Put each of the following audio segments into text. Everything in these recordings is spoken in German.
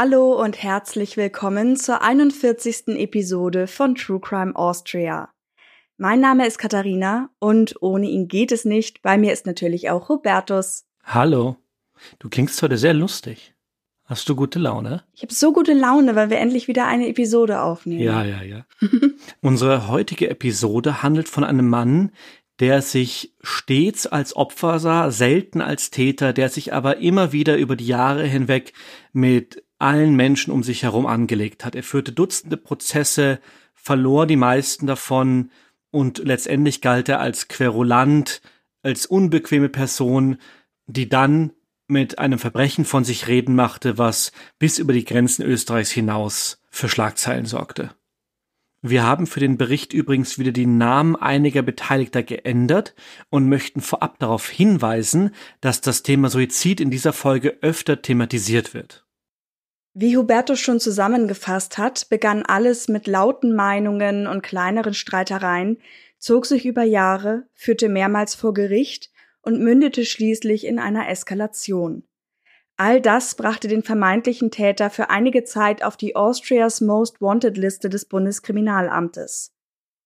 Hallo und herzlich willkommen zur 41. Episode von True Crime Austria. Mein Name ist Katharina und ohne ihn geht es nicht. Bei mir ist natürlich auch Hubertus. Hallo. Du klingst heute sehr lustig. Hast du gute Laune? Ich habe so gute Laune, weil wir endlich wieder eine Episode aufnehmen. Ja, ja, ja. Unsere heutige Episode handelt von einem Mann, der sich stets als Opfer sah, selten als Täter, der sich aber immer wieder über die Jahre hinweg mit allen Menschen um sich herum angelegt hat. Er führte Dutzende Prozesse, verlor die meisten davon und letztendlich galt er als Querulant, als unbequeme Person, die dann mit einem Verbrechen von sich reden machte, was bis über die Grenzen Österreichs hinaus für Schlagzeilen sorgte. Wir haben für den Bericht übrigens wieder die Namen einiger Beteiligter geändert und möchten vorab darauf hinweisen, dass das Thema Suizid in dieser Folge öfter thematisiert wird. Wie Hubertus schon zusammengefasst hat, begann alles mit lauten Meinungen und kleineren Streitereien, zog sich über Jahre, führte mehrmals vor Gericht und mündete schließlich in einer Eskalation. All das brachte den vermeintlichen Täter für einige Zeit auf die Austria's Most Wanted Liste des Bundeskriminalamtes.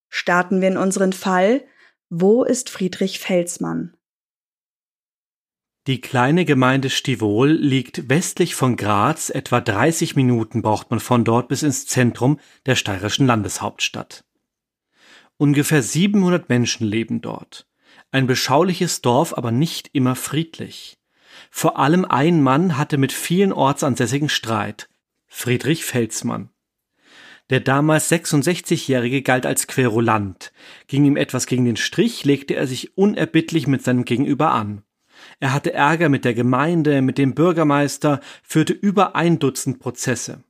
Starten wir in unseren Fall. Wo ist Friedrich Felsmann? Die kleine Gemeinde Stivol liegt westlich von Graz, etwa 30 Minuten braucht man von dort bis ins Zentrum der steirischen Landeshauptstadt. Ungefähr 700 Menschen leben dort. Ein beschauliches Dorf, aber nicht immer friedlich. Vor allem ein Mann hatte mit vielen Ortsansässigen Streit. Friedrich Felsmann. Der damals 66-Jährige galt als Querulant. Ging ihm etwas gegen den Strich, legte er sich unerbittlich mit seinem Gegenüber an. Er hatte Ärger mit der Gemeinde, mit dem Bürgermeister, führte über ein Dutzend Prozesse.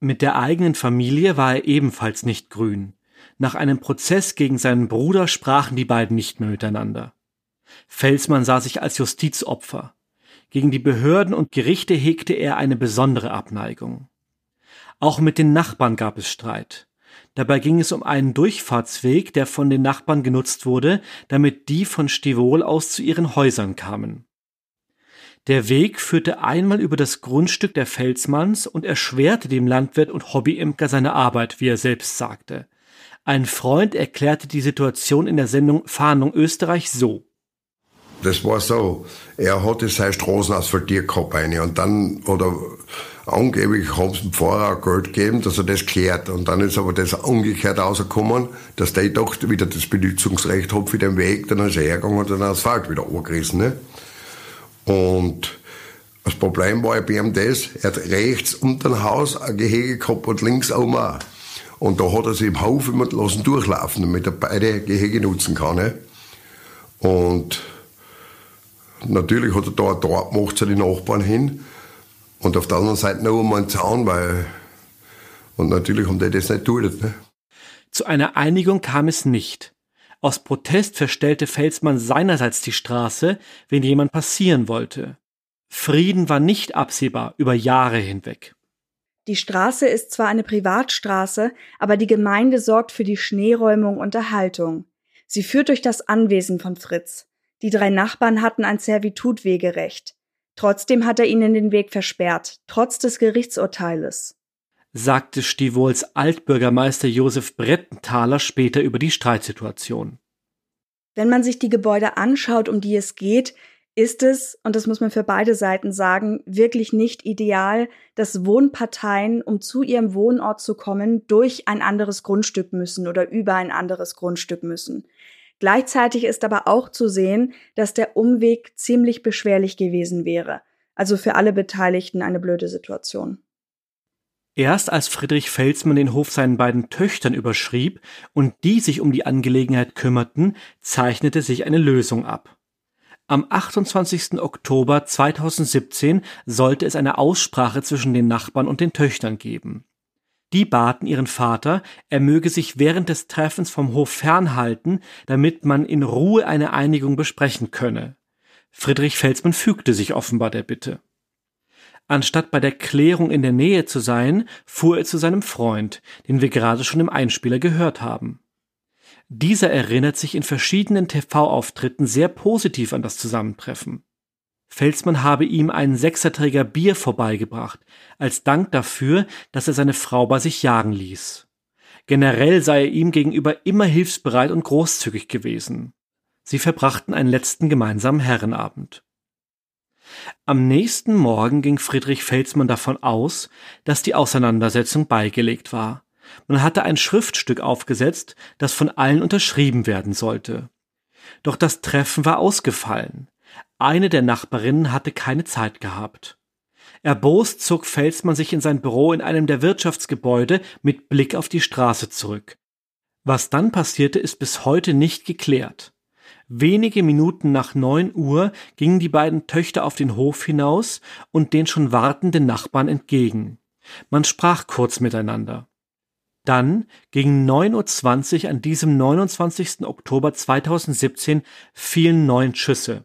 Mit der eigenen Familie war er ebenfalls nicht grün. Nach einem Prozess gegen seinen Bruder sprachen die beiden nicht mehr miteinander. Felsmann sah sich als Justizopfer. Gegen die Behörden und Gerichte hegte er eine besondere Abneigung. Auch mit den Nachbarn gab es Streit. Dabei ging es um einen Durchfahrtsweg, der von den Nachbarn genutzt wurde, damit die von Stivol aus zu ihren Häusern kamen. Der Weg führte einmal über das Grundstück der Felsmanns und erschwerte dem Landwirt und Hobbyimker seine Arbeit, wie er selbst sagte. Ein Freund erklärte die Situation in der Sendung Fahndung Österreich so. Das war so, er hatte seine Straßen asphaltiert gehabt eine und dann, oder angeblich haben sie dem Pfarrer Geld gegeben, dass er das klärt. Und dann ist aber das umgekehrt rausgekommen, dass der doch wieder das Benutzungsrecht hat für den Weg, dann ist er hergegangen und dann Asphalt wieder angerissen. Ne? Und das Problem war bei ihm das, er hat rechts unter dem Haus ein Gehege gehabt und links auch. Und da hat er sich im Hof immer lassen durchlaufen, damit er beide Gehege nutzen kann. Ne? Und natürlich hat er da ein Tor gemacht zu den Nachbarn hin. Und auf der anderen Seite noch einmal einen Zaun, weil, und natürlich haben die das nicht geduldet. Ne? Zu einer Einigung kam es nicht. Aus Protest verstellte Felsmann seinerseits die Straße, wenn jemand passieren wollte. Frieden war nicht absehbar über Jahre hinweg. Die Straße ist zwar eine Privatstraße, aber die Gemeinde sorgt für die Schneeräumung und Erhaltung. Sie führt durch das Anwesen von Fritz. Die drei Nachbarn hatten ein Servitutwegerecht. Trotzdem hat er ihnen den Weg versperrt, trotz des Gerichtsurteiles. Sagte Stivols Altbürgermeister Josef Brettenthaler später über die Streitsituation. Wenn man sich die Gebäude anschaut, um die es geht, ist es, und das muss man für beide Seiten sagen, wirklich nicht ideal, dass Wohnparteien, um zu ihrem Wohnort zu kommen, durch ein anderes Grundstück müssen oder über ein anderes Grundstück müssen. Gleichzeitig ist aber auch zu sehen, dass der Umweg ziemlich beschwerlich gewesen wäre. Also für alle Beteiligten eine blöde Situation. Erst als Friedrich Felsmann den Hof seinen beiden Töchtern überschrieb und die sich um die Angelegenheit kümmerten, zeichnete sich eine Lösung ab. Am 28. Oktober 2017 sollte es eine Aussprache zwischen den Nachbarn und den Töchtern geben. Die baten ihren Vater, er möge sich während des Treffens vom Hof fernhalten, damit man in Ruhe eine Einigung besprechen könne. Friedrich Felsmann fügte sich offenbar der Bitte. Anstatt bei der Klärung in der Nähe zu sein, fuhr er zu seinem Freund, den wir gerade schon im Einspieler gehört haben. Dieser erinnert sich in verschiedenen TV-Auftritten sehr positiv an das Zusammentreffen. Felsmann habe ihm einen Sechserträger Bier vorbeigebracht, als Dank dafür, dass er seine Frau bei sich jagen ließ. Generell sei er ihm gegenüber immer hilfsbereit und großzügig gewesen. Sie verbrachten einen letzten gemeinsamen Herrenabend. Am nächsten Morgen ging Friedrich Felsmann davon aus, dass die Auseinandersetzung beigelegt war. Man hatte ein Schriftstück aufgesetzt, das von allen unterschrieben werden sollte. Doch das Treffen war ausgefallen. Eine der Nachbarinnen hatte keine Zeit gehabt. Erbost zog Felsmann sich in sein Büro in einem der Wirtschaftsgebäude mit Blick auf die Straße zurück. Was dann passierte, ist bis heute nicht geklärt. Wenige Minuten nach neun Uhr gingen die beiden Töchter auf den Hof hinaus und den schon wartenden Nachbarn entgegen. Man sprach kurz miteinander. Dann, gegen 9.20 Uhr an diesem 29. Oktober 2017, fielen neun Schüsse.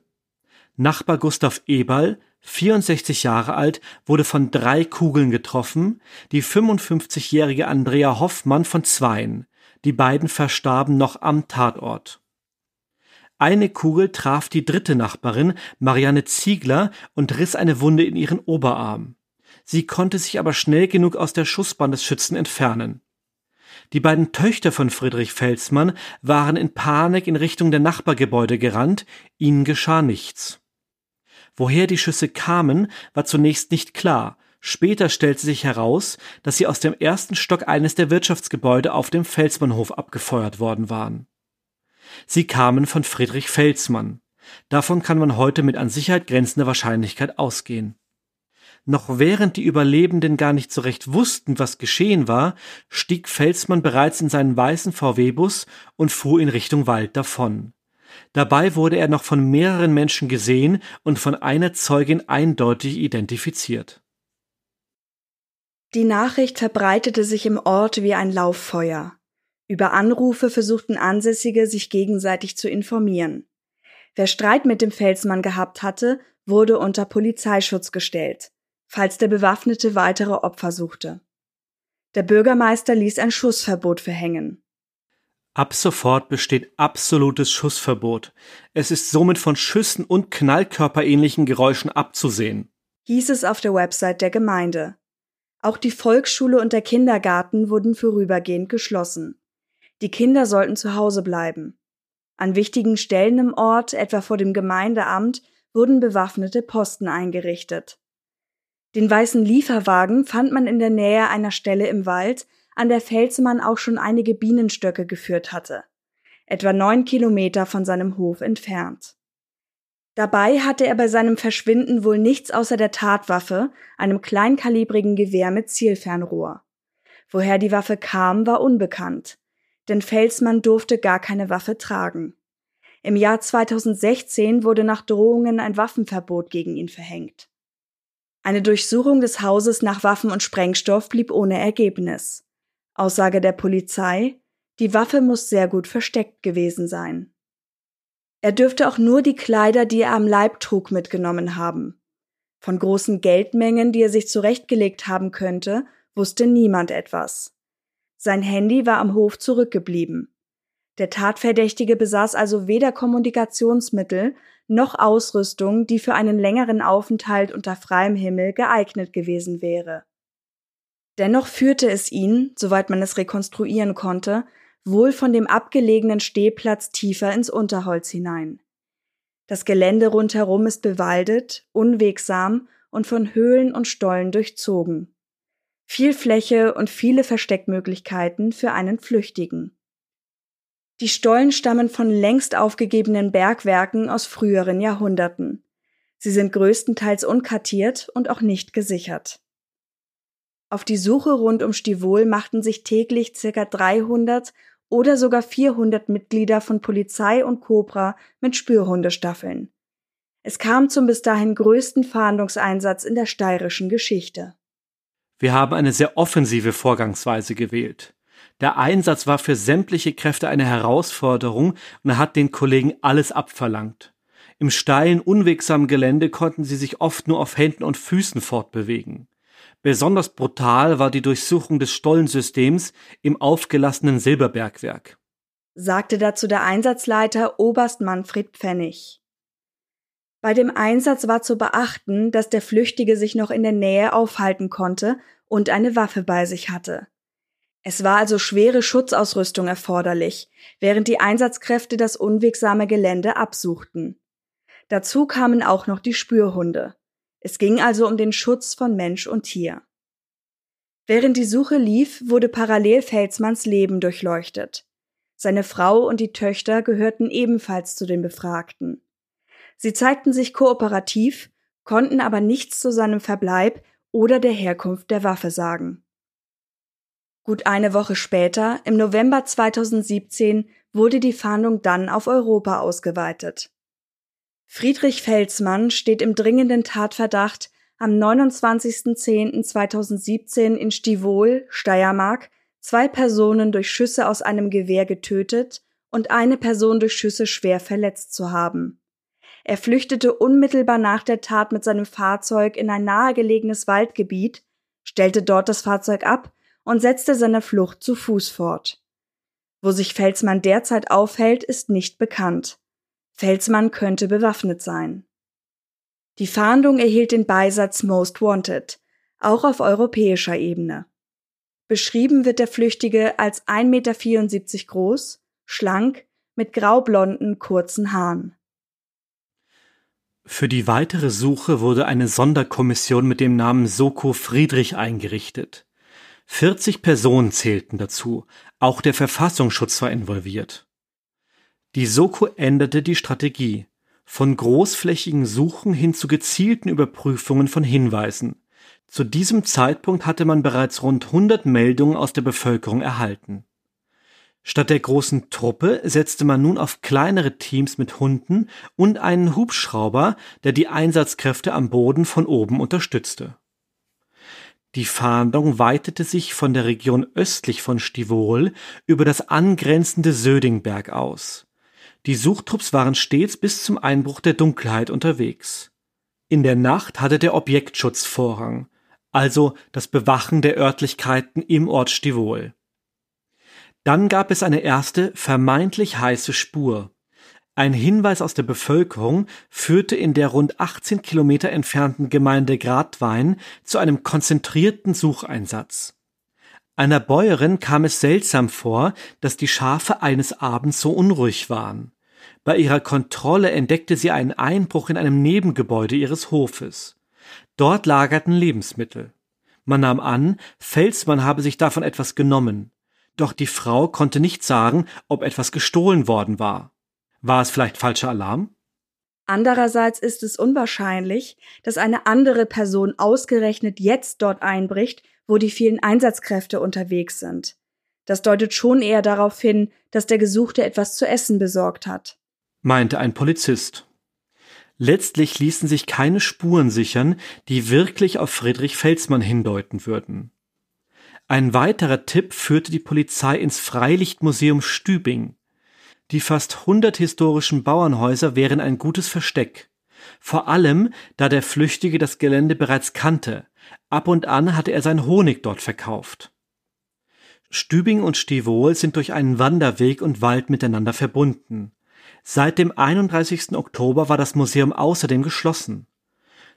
Nachbar Gustav Eberl, 64 Jahre alt, wurde von drei Kugeln getroffen, die 55-jährige Andrea Hoffmann von zweien. Die beiden verstarben noch am Tatort. Eine Kugel traf die dritte Nachbarin, Marianne Ziegler, und riss eine Wunde in ihren Oberarm. Sie konnte sich aber schnell genug aus der Schussbahn des Schützen entfernen. Die beiden Töchter von Friedrich Felsmann waren in Panik in Richtung der Nachbargebäude gerannt, ihnen geschah nichts. Woher die Schüsse kamen, war zunächst nicht klar. Später stellte sich heraus, dass sie aus dem ersten Stock eines der Wirtschaftsgebäude auf dem Felsmannhof abgefeuert worden waren. Sie kamen von Friedrich Felsmann. Davon kann man heute mit an Sicherheit grenzender Wahrscheinlichkeit ausgehen. Noch während die Überlebenden gar nicht so recht wussten, was geschehen war, stieg Felsmann bereits in seinen weißen VW-Bus und fuhr in Richtung Wald davon. Dabei wurde er noch von mehreren Menschen gesehen und von einer Zeugin eindeutig identifiziert. Die Nachricht verbreitete sich im Ort wie ein Lauffeuer. Über Anrufe versuchten Ansässige, sich gegenseitig zu informieren. Wer Streit mit dem Felsmann gehabt hatte, wurde unter Polizeischutz gestellt, falls der Bewaffnete weitere Opfer suchte. Der Bürgermeister ließ ein Schussverbot verhängen. Ab sofort besteht absolutes Schussverbot. Es ist somit von Schüssen und knallkörperähnlichen Geräuschen abzusehen, hieß es auf der Website der Gemeinde. Auch die Volksschule und der Kindergarten wurden vorübergehend geschlossen. Die Kinder sollten zu Hause bleiben. An wichtigen Stellen im Ort, etwa vor dem Gemeindeamt, wurden bewaffnete Posten eingerichtet. Den weißen Lieferwagen fand man in der Nähe einer Stelle im Wald, an der Felsmann auch schon einige Bienenstöcke geführt hatte, etwa neun Kilometer von seinem Hof entfernt. Dabei hatte er bei seinem Verschwinden wohl nichts außer der Tatwaffe, einem kleinkalibrigen Gewehr mit Zielfernrohr. Woher die Waffe kam, war unbekannt denn Felsmann durfte gar keine Waffe tragen. Im Jahr 2016 wurde nach Drohungen ein Waffenverbot gegen ihn verhängt. Eine Durchsuchung des Hauses nach Waffen und Sprengstoff blieb ohne Ergebnis. Aussage der Polizei, die Waffe muss sehr gut versteckt gewesen sein. Er dürfte auch nur die Kleider, die er am Leib trug, mitgenommen haben. Von großen Geldmengen, die er sich zurechtgelegt haben könnte, wusste niemand etwas. Sein Handy war am Hof zurückgeblieben. Der Tatverdächtige besaß also weder Kommunikationsmittel noch Ausrüstung, die für einen längeren Aufenthalt unter freiem Himmel geeignet gewesen wäre. Dennoch führte es ihn, soweit man es rekonstruieren konnte, wohl von dem abgelegenen Stehplatz tiefer ins Unterholz hinein. Das Gelände rundherum ist bewaldet, unwegsam und von Höhlen und Stollen durchzogen viel Fläche und viele Versteckmöglichkeiten für einen Flüchtigen. Die Stollen stammen von längst aufgegebenen Bergwerken aus früheren Jahrhunderten. Sie sind größtenteils unkartiert und auch nicht gesichert. Auf die Suche rund um Stivol machten sich täglich circa 300 oder sogar 400 Mitglieder von Polizei und Cobra mit Spürhundestaffeln. Es kam zum bis dahin größten Fahndungseinsatz in der steirischen Geschichte. Wir haben eine sehr offensive Vorgangsweise gewählt. Der Einsatz war für sämtliche Kräfte eine Herausforderung und hat den Kollegen alles abverlangt. Im steilen, unwegsamen Gelände konnten sie sich oft nur auf Händen und Füßen fortbewegen. Besonders brutal war die Durchsuchung des Stollensystems im aufgelassenen Silberbergwerk. Sagte dazu der Einsatzleiter Oberst Manfred Pfennig. Bei dem Einsatz war zu beachten, dass der Flüchtige sich noch in der Nähe aufhalten konnte und eine Waffe bei sich hatte. Es war also schwere Schutzausrüstung erforderlich, während die Einsatzkräfte das unwegsame Gelände absuchten. Dazu kamen auch noch die Spürhunde. Es ging also um den Schutz von Mensch und Tier. Während die Suche lief, wurde parallel Felsmanns Leben durchleuchtet. Seine Frau und die Töchter gehörten ebenfalls zu den Befragten. Sie zeigten sich kooperativ, konnten aber nichts zu seinem Verbleib oder der Herkunft der Waffe sagen. Gut eine Woche später, im November 2017, wurde die Fahndung dann auf Europa ausgeweitet. Friedrich Felsmann steht im dringenden Tatverdacht, am 29.10.2017 in Stivol, Steiermark, zwei Personen durch Schüsse aus einem Gewehr getötet und eine Person durch Schüsse schwer verletzt zu haben. Er flüchtete unmittelbar nach der Tat mit seinem Fahrzeug in ein nahegelegenes Waldgebiet, stellte dort das Fahrzeug ab und setzte seine Flucht zu Fuß fort. Wo sich Felsmann derzeit aufhält, ist nicht bekannt. Felsmann könnte bewaffnet sein. Die Fahndung erhielt den Beisatz Most Wanted, auch auf europäischer Ebene. Beschrieben wird der Flüchtige als 1,74 Meter groß, schlank, mit graublonden, kurzen Haaren. Für die weitere Suche wurde eine Sonderkommission mit dem Namen Soko Friedrich eingerichtet. 40 Personen zählten dazu, auch der Verfassungsschutz war involviert. Die Soko änderte die Strategie von großflächigen Suchen hin zu gezielten Überprüfungen von Hinweisen. Zu diesem Zeitpunkt hatte man bereits rund 100 Meldungen aus der Bevölkerung erhalten. Statt der großen Truppe setzte man nun auf kleinere Teams mit Hunden und einen Hubschrauber, der die Einsatzkräfte am Boden von oben unterstützte. Die Fahndung weitete sich von der Region östlich von Stivol über das angrenzende Södingberg aus. Die Suchtrupps waren stets bis zum Einbruch der Dunkelheit unterwegs. In der Nacht hatte der Objektschutz Vorrang, also das Bewachen der Örtlichkeiten im Ort Stivol. Dann gab es eine erste vermeintlich heiße Spur. Ein Hinweis aus der Bevölkerung führte in der rund 18 Kilometer entfernten Gemeinde Gradwein zu einem konzentrierten Sucheinsatz. Einer Bäuerin kam es seltsam vor, dass die Schafe eines Abends so unruhig waren. Bei ihrer Kontrolle entdeckte sie einen Einbruch in einem Nebengebäude ihres Hofes. Dort lagerten Lebensmittel. Man nahm an, Felsmann habe sich davon etwas genommen. Doch die Frau konnte nicht sagen, ob etwas gestohlen worden war. War es vielleicht falscher Alarm? Andererseits ist es unwahrscheinlich, dass eine andere Person ausgerechnet jetzt dort einbricht wo die vielen Einsatzkräfte unterwegs sind. Das deutet schon eher darauf hin, dass der Gesuchte etwas zu essen besorgt hat. Meinte ein Polizist. Letztlich ließen sich keine Spuren sichern, die wirklich auf Friedrich Felsmann hindeuten würden. Ein weiterer Tipp führte die Polizei ins Freilichtmuseum Stübing. Die fast 100 historischen Bauernhäuser wären ein gutes Versteck. Vor allem, da der Flüchtige das Gelände bereits kannte. Ab und an hatte er sein Honig dort verkauft. Stübing und Stivol sind durch einen Wanderweg und Wald miteinander verbunden. Seit dem 31. Oktober war das Museum außerdem geschlossen.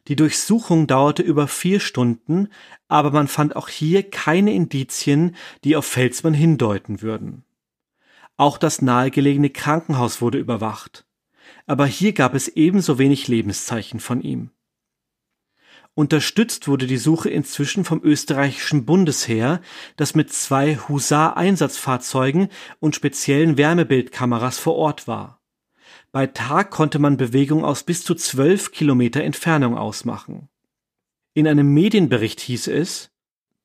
Die Durchsuchung dauerte über vier Stunden, aber man fand auch hier keine Indizien, die auf Felsmann hindeuten würden. Auch das nahegelegene Krankenhaus wurde überwacht. Aber hier gab es ebenso wenig Lebenszeichen von ihm. Unterstützt wurde die Suche inzwischen vom österreichischen Bundesheer, das mit zwei Husar-Einsatzfahrzeugen und speziellen Wärmebildkameras vor Ort war. Bei Tag konnte man Bewegung aus bis zu zwölf Kilometer Entfernung ausmachen. In einem Medienbericht hieß es,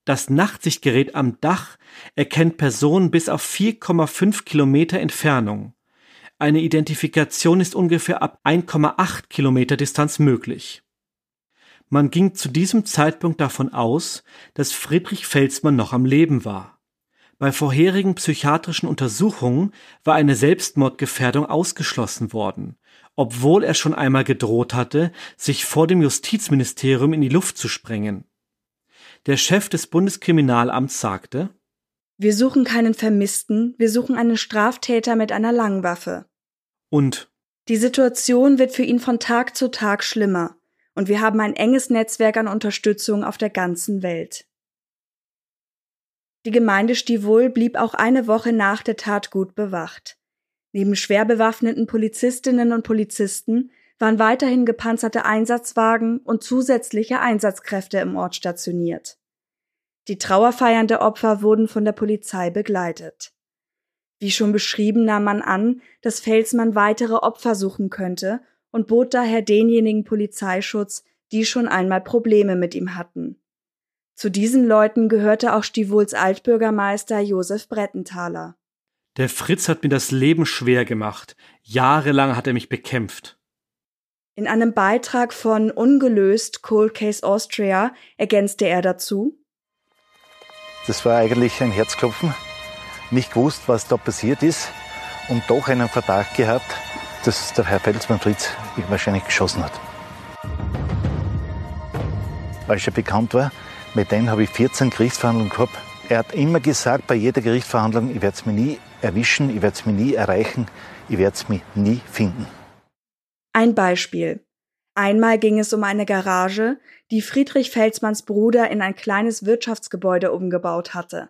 das Nachtsichtgerät am Dach erkennt Personen bis auf 4,5 Kilometer Entfernung. Eine Identifikation ist ungefähr ab 1,8 Kilometer Distanz möglich. Man ging zu diesem Zeitpunkt davon aus, dass Friedrich Felsmann noch am Leben war. Bei vorherigen psychiatrischen Untersuchungen war eine Selbstmordgefährdung ausgeschlossen worden, obwohl er schon einmal gedroht hatte, sich vor dem Justizministerium in die Luft zu sprengen. Der Chef des Bundeskriminalamts sagte, Wir suchen keinen Vermissten, wir suchen einen Straftäter mit einer Langwaffe. Und Die Situation wird für ihn von Tag zu Tag schlimmer und wir haben ein enges Netzwerk an Unterstützung auf der ganzen Welt. Die Gemeinde Stivol blieb auch eine Woche nach der Tat gut bewacht. Neben schwer bewaffneten Polizistinnen und Polizisten waren weiterhin gepanzerte Einsatzwagen und zusätzliche Einsatzkräfte im Ort stationiert. Die Trauerfeiern der Opfer wurden von der Polizei begleitet. Wie schon beschrieben nahm man an, dass Felsmann weitere Opfer suchen könnte und bot daher denjenigen Polizeischutz, die schon einmal Probleme mit ihm hatten. Zu diesen Leuten gehörte auch Stivols Altbürgermeister Josef Brettenthaler. Der Fritz hat mir das Leben schwer gemacht. Jahrelang hat er mich bekämpft. In einem Beitrag von Ungelöst Cold Case Austria ergänzte er dazu. Das war eigentlich ein Herzklopfen. Nicht gewusst, was da passiert ist und doch einen Verdacht gehabt, dass der Herr Felsmann Fritz ihn wahrscheinlich geschossen hat. Als er bekannt war, mit denen habe ich 14 Gerichtsverhandlungen gehabt. Er hat immer gesagt, bei jeder Gerichtsverhandlung, ich werde es mir nie erwischen, ich werde es mir nie erreichen, ich werde es mir nie finden. Ein Beispiel. Einmal ging es um eine Garage, die Friedrich Felsmanns Bruder in ein kleines Wirtschaftsgebäude umgebaut hatte.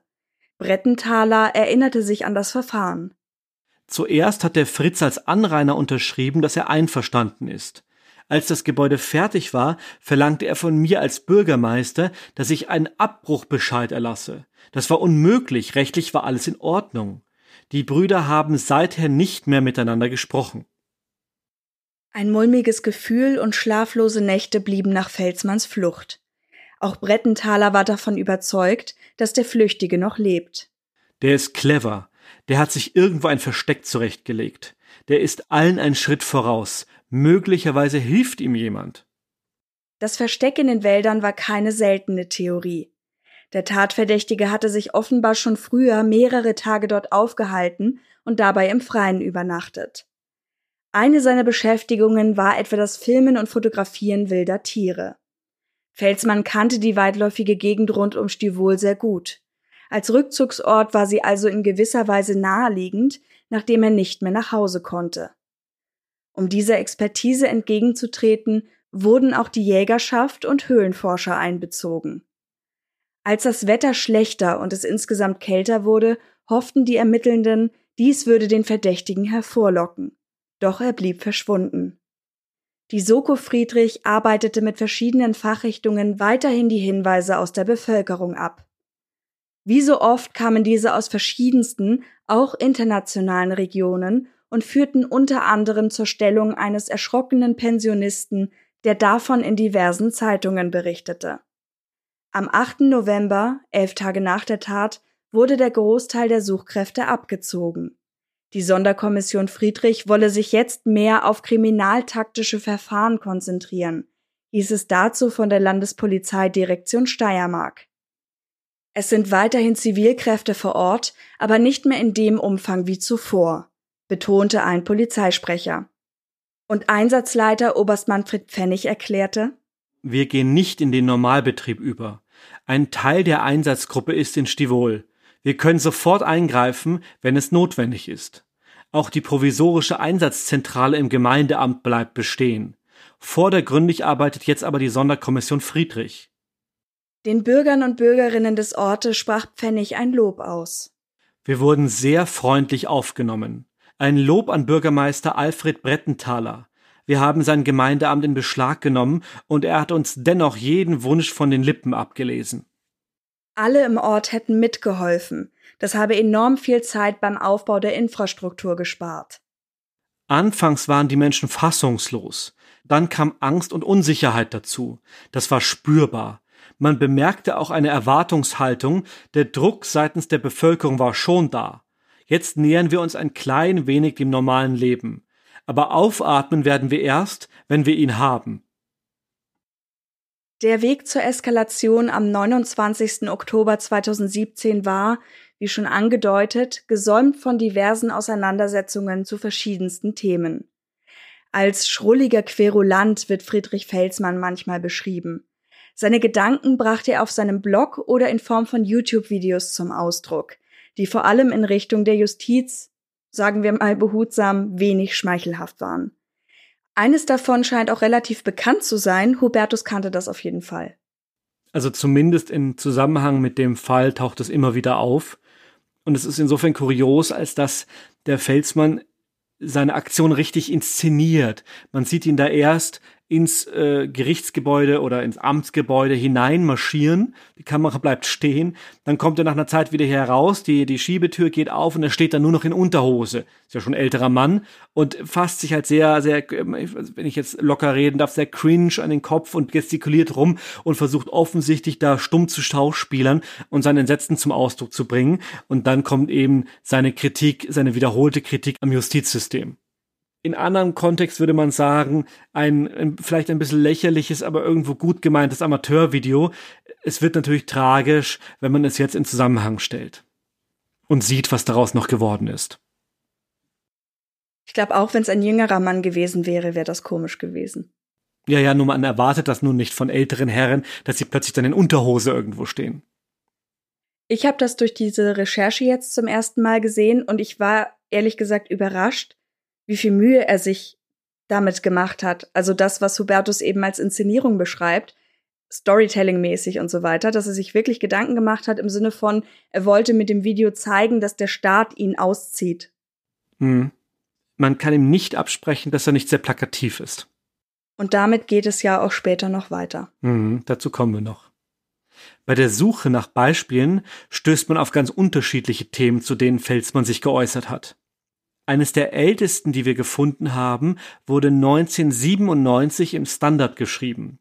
Brettenthaler erinnerte sich an das Verfahren. Zuerst hat der Fritz als Anrainer unterschrieben, dass er einverstanden ist. Als das Gebäude fertig war, verlangte er von mir als Bürgermeister, dass ich einen Abbruchbescheid erlasse. Das war unmöglich, rechtlich war alles in Ordnung. Die Brüder haben seither nicht mehr miteinander gesprochen. Ein mulmiges Gefühl und schlaflose Nächte blieben nach Felsmanns Flucht. Auch Brettenthaler war davon überzeugt, dass der Flüchtige noch lebt. Der ist clever. Der hat sich irgendwo ein Versteck zurechtgelegt. Der ist allen einen Schritt voraus. Möglicherweise hilft ihm jemand. Das Versteck in den Wäldern war keine seltene Theorie. Der Tatverdächtige hatte sich offenbar schon früher mehrere Tage dort aufgehalten und dabei im Freien übernachtet. Eine seiner Beschäftigungen war etwa das Filmen und Fotografieren wilder Tiere. Felsmann kannte die weitläufige Gegend rund um Stivol sehr gut. Als Rückzugsort war sie also in gewisser Weise naheliegend, nachdem er nicht mehr nach Hause konnte. Um dieser Expertise entgegenzutreten, wurden auch die Jägerschaft und Höhlenforscher einbezogen. Als das Wetter schlechter und es insgesamt kälter wurde, hofften die Ermittelnden, dies würde den Verdächtigen hervorlocken. Doch er blieb verschwunden. Die Soko Friedrich arbeitete mit verschiedenen Fachrichtungen weiterhin die Hinweise aus der Bevölkerung ab. Wie so oft kamen diese aus verschiedensten, auch internationalen Regionen und führten unter anderem zur Stellung eines erschrockenen Pensionisten, der davon in diversen Zeitungen berichtete. Am 8. November, elf Tage nach der Tat, wurde der Großteil der Suchkräfte abgezogen. Die Sonderkommission Friedrich wolle sich jetzt mehr auf kriminaltaktische Verfahren konzentrieren, hieß es dazu von der Landespolizeidirektion Steiermark. Es sind weiterhin Zivilkräfte vor Ort, aber nicht mehr in dem Umfang wie zuvor, betonte ein Polizeisprecher. Und Einsatzleiter Oberst Manfred Pfennig erklärte, Wir gehen nicht in den Normalbetrieb über. Ein Teil der Einsatzgruppe ist in Stivol. Wir können sofort eingreifen, wenn es notwendig ist. Auch die provisorische Einsatzzentrale im Gemeindeamt bleibt bestehen. Vordergründig arbeitet jetzt aber die Sonderkommission Friedrich. Den Bürgern und Bürgerinnen des Ortes sprach Pfennig ein Lob aus. Wir wurden sehr freundlich aufgenommen. Ein Lob an Bürgermeister Alfred Brettenthaler. Wir haben sein Gemeindeamt in Beschlag genommen und er hat uns dennoch jeden Wunsch von den Lippen abgelesen. Alle im Ort hätten mitgeholfen. Das habe enorm viel Zeit beim Aufbau der Infrastruktur gespart. Anfangs waren die Menschen fassungslos. Dann kam Angst und Unsicherheit dazu. Das war spürbar. Man bemerkte auch eine Erwartungshaltung, der Druck seitens der Bevölkerung war schon da. Jetzt nähern wir uns ein klein wenig dem normalen Leben. Aber aufatmen werden wir erst, wenn wir ihn haben. Der Weg zur Eskalation am 29. Oktober 2017 war, wie schon angedeutet, gesäumt von diversen Auseinandersetzungen zu verschiedensten Themen. Als schrulliger Querulant wird Friedrich Felsmann manchmal beschrieben. Seine Gedanken brachte er auf seinem Blog oder in Form von YouTube-Videos zum Ausdruck, die vor allem in Richtung der Justiz, sagen wir mal behutsam, wenig schmeichelhaft waren. Eines davon scheint auch relativ bekannt zu sein. Hubertus kannte das auf jeden Fall. Also zumindest im Zusammenhang mit dem Fall taucht es immer wieder auf. Und es ist insofern kurios, als dass der Felsmann seine Aktion richtig inszeniert. Man sieht ihn da erst ins äh, Gerichtsgebäude oder ins Amtsgebäude hineinmarschieren. Die Kamera bleibt stehen. Dann kommt er nach einer Zeit wieder heraus. Die, die Schiebetür geht auf und er steht dann nur noch in Unterhose. Ist ja schon ein älterer Mann und fasst sich halt sehr, sehr, wenn ich jetzt locker reden darf, sehr cringe an den Kopf und gestikuliert rum und versucht offensichtlich da stumm zu schauspielern und seine Entsetzen zum Ausdruck zu bringen. Und dann kommt eben seine Kritik, seine wiederholte Kritik am Justizsystem in anderem Kontext würde man sagen, ein, ein, vielleicht ein bisschen lächerliches, aber irgendwo gut gemeintes Amateurvideo. Es wird natürlich tragisch, wenn man es jetzt in Zusammenhang stellt und sieht, was daraus noch geworden ist. Ich glaube, auch wenn es ein jüngerer Mann gewesen wäre, wäre das komisch gewesen. Ja, ja, nur man erwartet das nun nicht von älteren Herren, dass sie plötzlich dann in Unterhose irgendwo stehen. Ich habe das durch diese Recherche jetzt zum ersten Mal gesehen und ich war ehrlich gesagt überrascht, wie viel Mühe er sich damit gemacht hat. Also das, was Hubertus eben als Inszenierung beschreibt, Storytelling-mäßig und so weiter, dass er sich wirklich Gedanken gemacht hat im Sinne von, er wollte mit dem Video zeigen, dass der Staat ihn auszieht. Hm. Man kann ihm nicht absprechen, dass er nicht sehr plakativ ist. Und damit geht es ja auch später noch weiter. Hm, dazu kommen wir noch. Bei der Suche nach Beispielen stößt man auf ganz unterschiedliche Themen, zu denen Felsmann sich geäußert hat. Eines der ältesten, die wir gefunden haben, wurde 1997 im Standard geschrieben.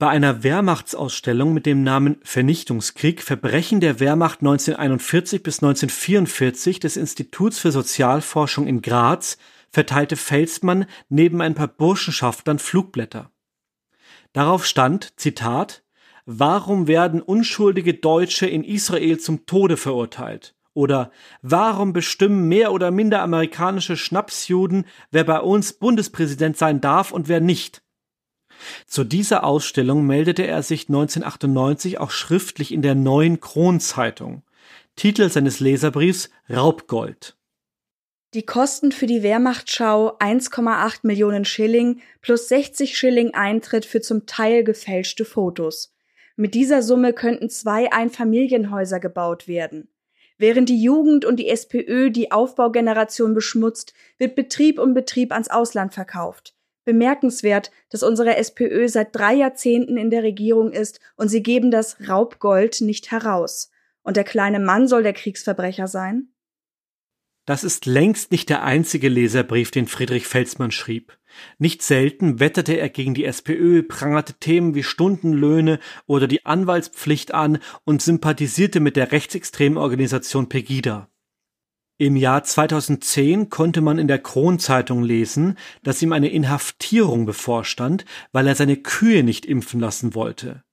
Bei einer Wehrmachtsausstellung mit dem Namen Vernichtungskrieg Verbrechen der Wehrmacht 1941 bis 1944 des Instituts für Sozialforschung in Graz verteilte Felsmann neben ein paar Burschenschaftlern Flugblätter. Darauf stand, Zitat, Warum werden unschuldige Deutsche in Israel zum Tode verurteilt? Oder warum bestimmen mehr oder minder amerikanische Schnapsjuden, wer bei uns Bundespräsident sein darf und wer nicht? Zu dieser Ausstellung meldete er sich 1998 auch schriftlich in der Neuen Kronzeitung. Titel seines Leserbriefs Raubgold. Die Kosten für die Wehrmachtschau 1,8 Millionen Schilling plus 60 Schilling Eintritt für zum Teil gefälschte Fotos. Mit dieser Summe könnten zwei Einfamilienhäuser gebaut werden. Während die Jugend und die SPÖ die Aufbaugeneration beschmutzt, wird Betrieb um Betrieb ans Ausland verkauft. Bemerkenswert, dass unsere SPÖ seit drei Jahrzehnten in der Regierung ist und sie geben das Raubgold nicht heraus. Und der kleine Mann soll der Kriegsverbrecher sein? Das ist längst nicht der einzige Leserbrief, den Friedrich Felsmann schrieb. Nicht selten wetterte er gegen die SPÖ, prangerte Themen wie Stundenlöhne oder die Anwaltspflicht an und sympathisierte mit der rechtsextremen Organisation Pegida. Im Jahr 2010 konnte man in der Kronzeitung lesen, dass ihm eine Inhaftierung bevorstand, weil er seine Kühe nicht impfen lassen wollte.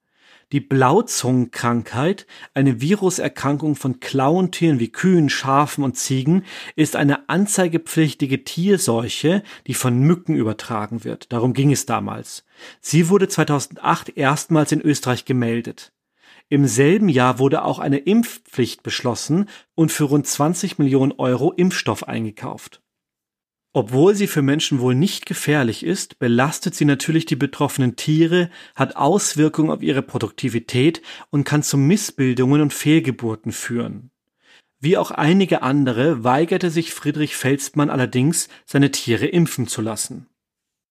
Die Blauzungenkrankheit, eine Viruserkrankung von Klauentieren wie Kühen, Schafen und Ziegen, ist eine anzeigepflichtige Tierseuche, die von Mücken übertragen wird. Darum ging es damals. Sie wurde 2008 erstmals in Österreich gemeldet. Im selben Jahr wurde auch eine Impfpflicht beschlossen und für rund 20 Millionen Euro Impfstoff eingekauft. Obwohl sie für Menschen wohl nicht gefährlich ist, belastet sie natürlich die betroffenen Tiere, hat Auswirkungen auf ihre Produktivität und kann zu Missbildungen und Fehlgeburten führen. Wie auch einige andere weigerte sich Friedrich Felsmann allerdings, seine Tiere impfen zu lassen.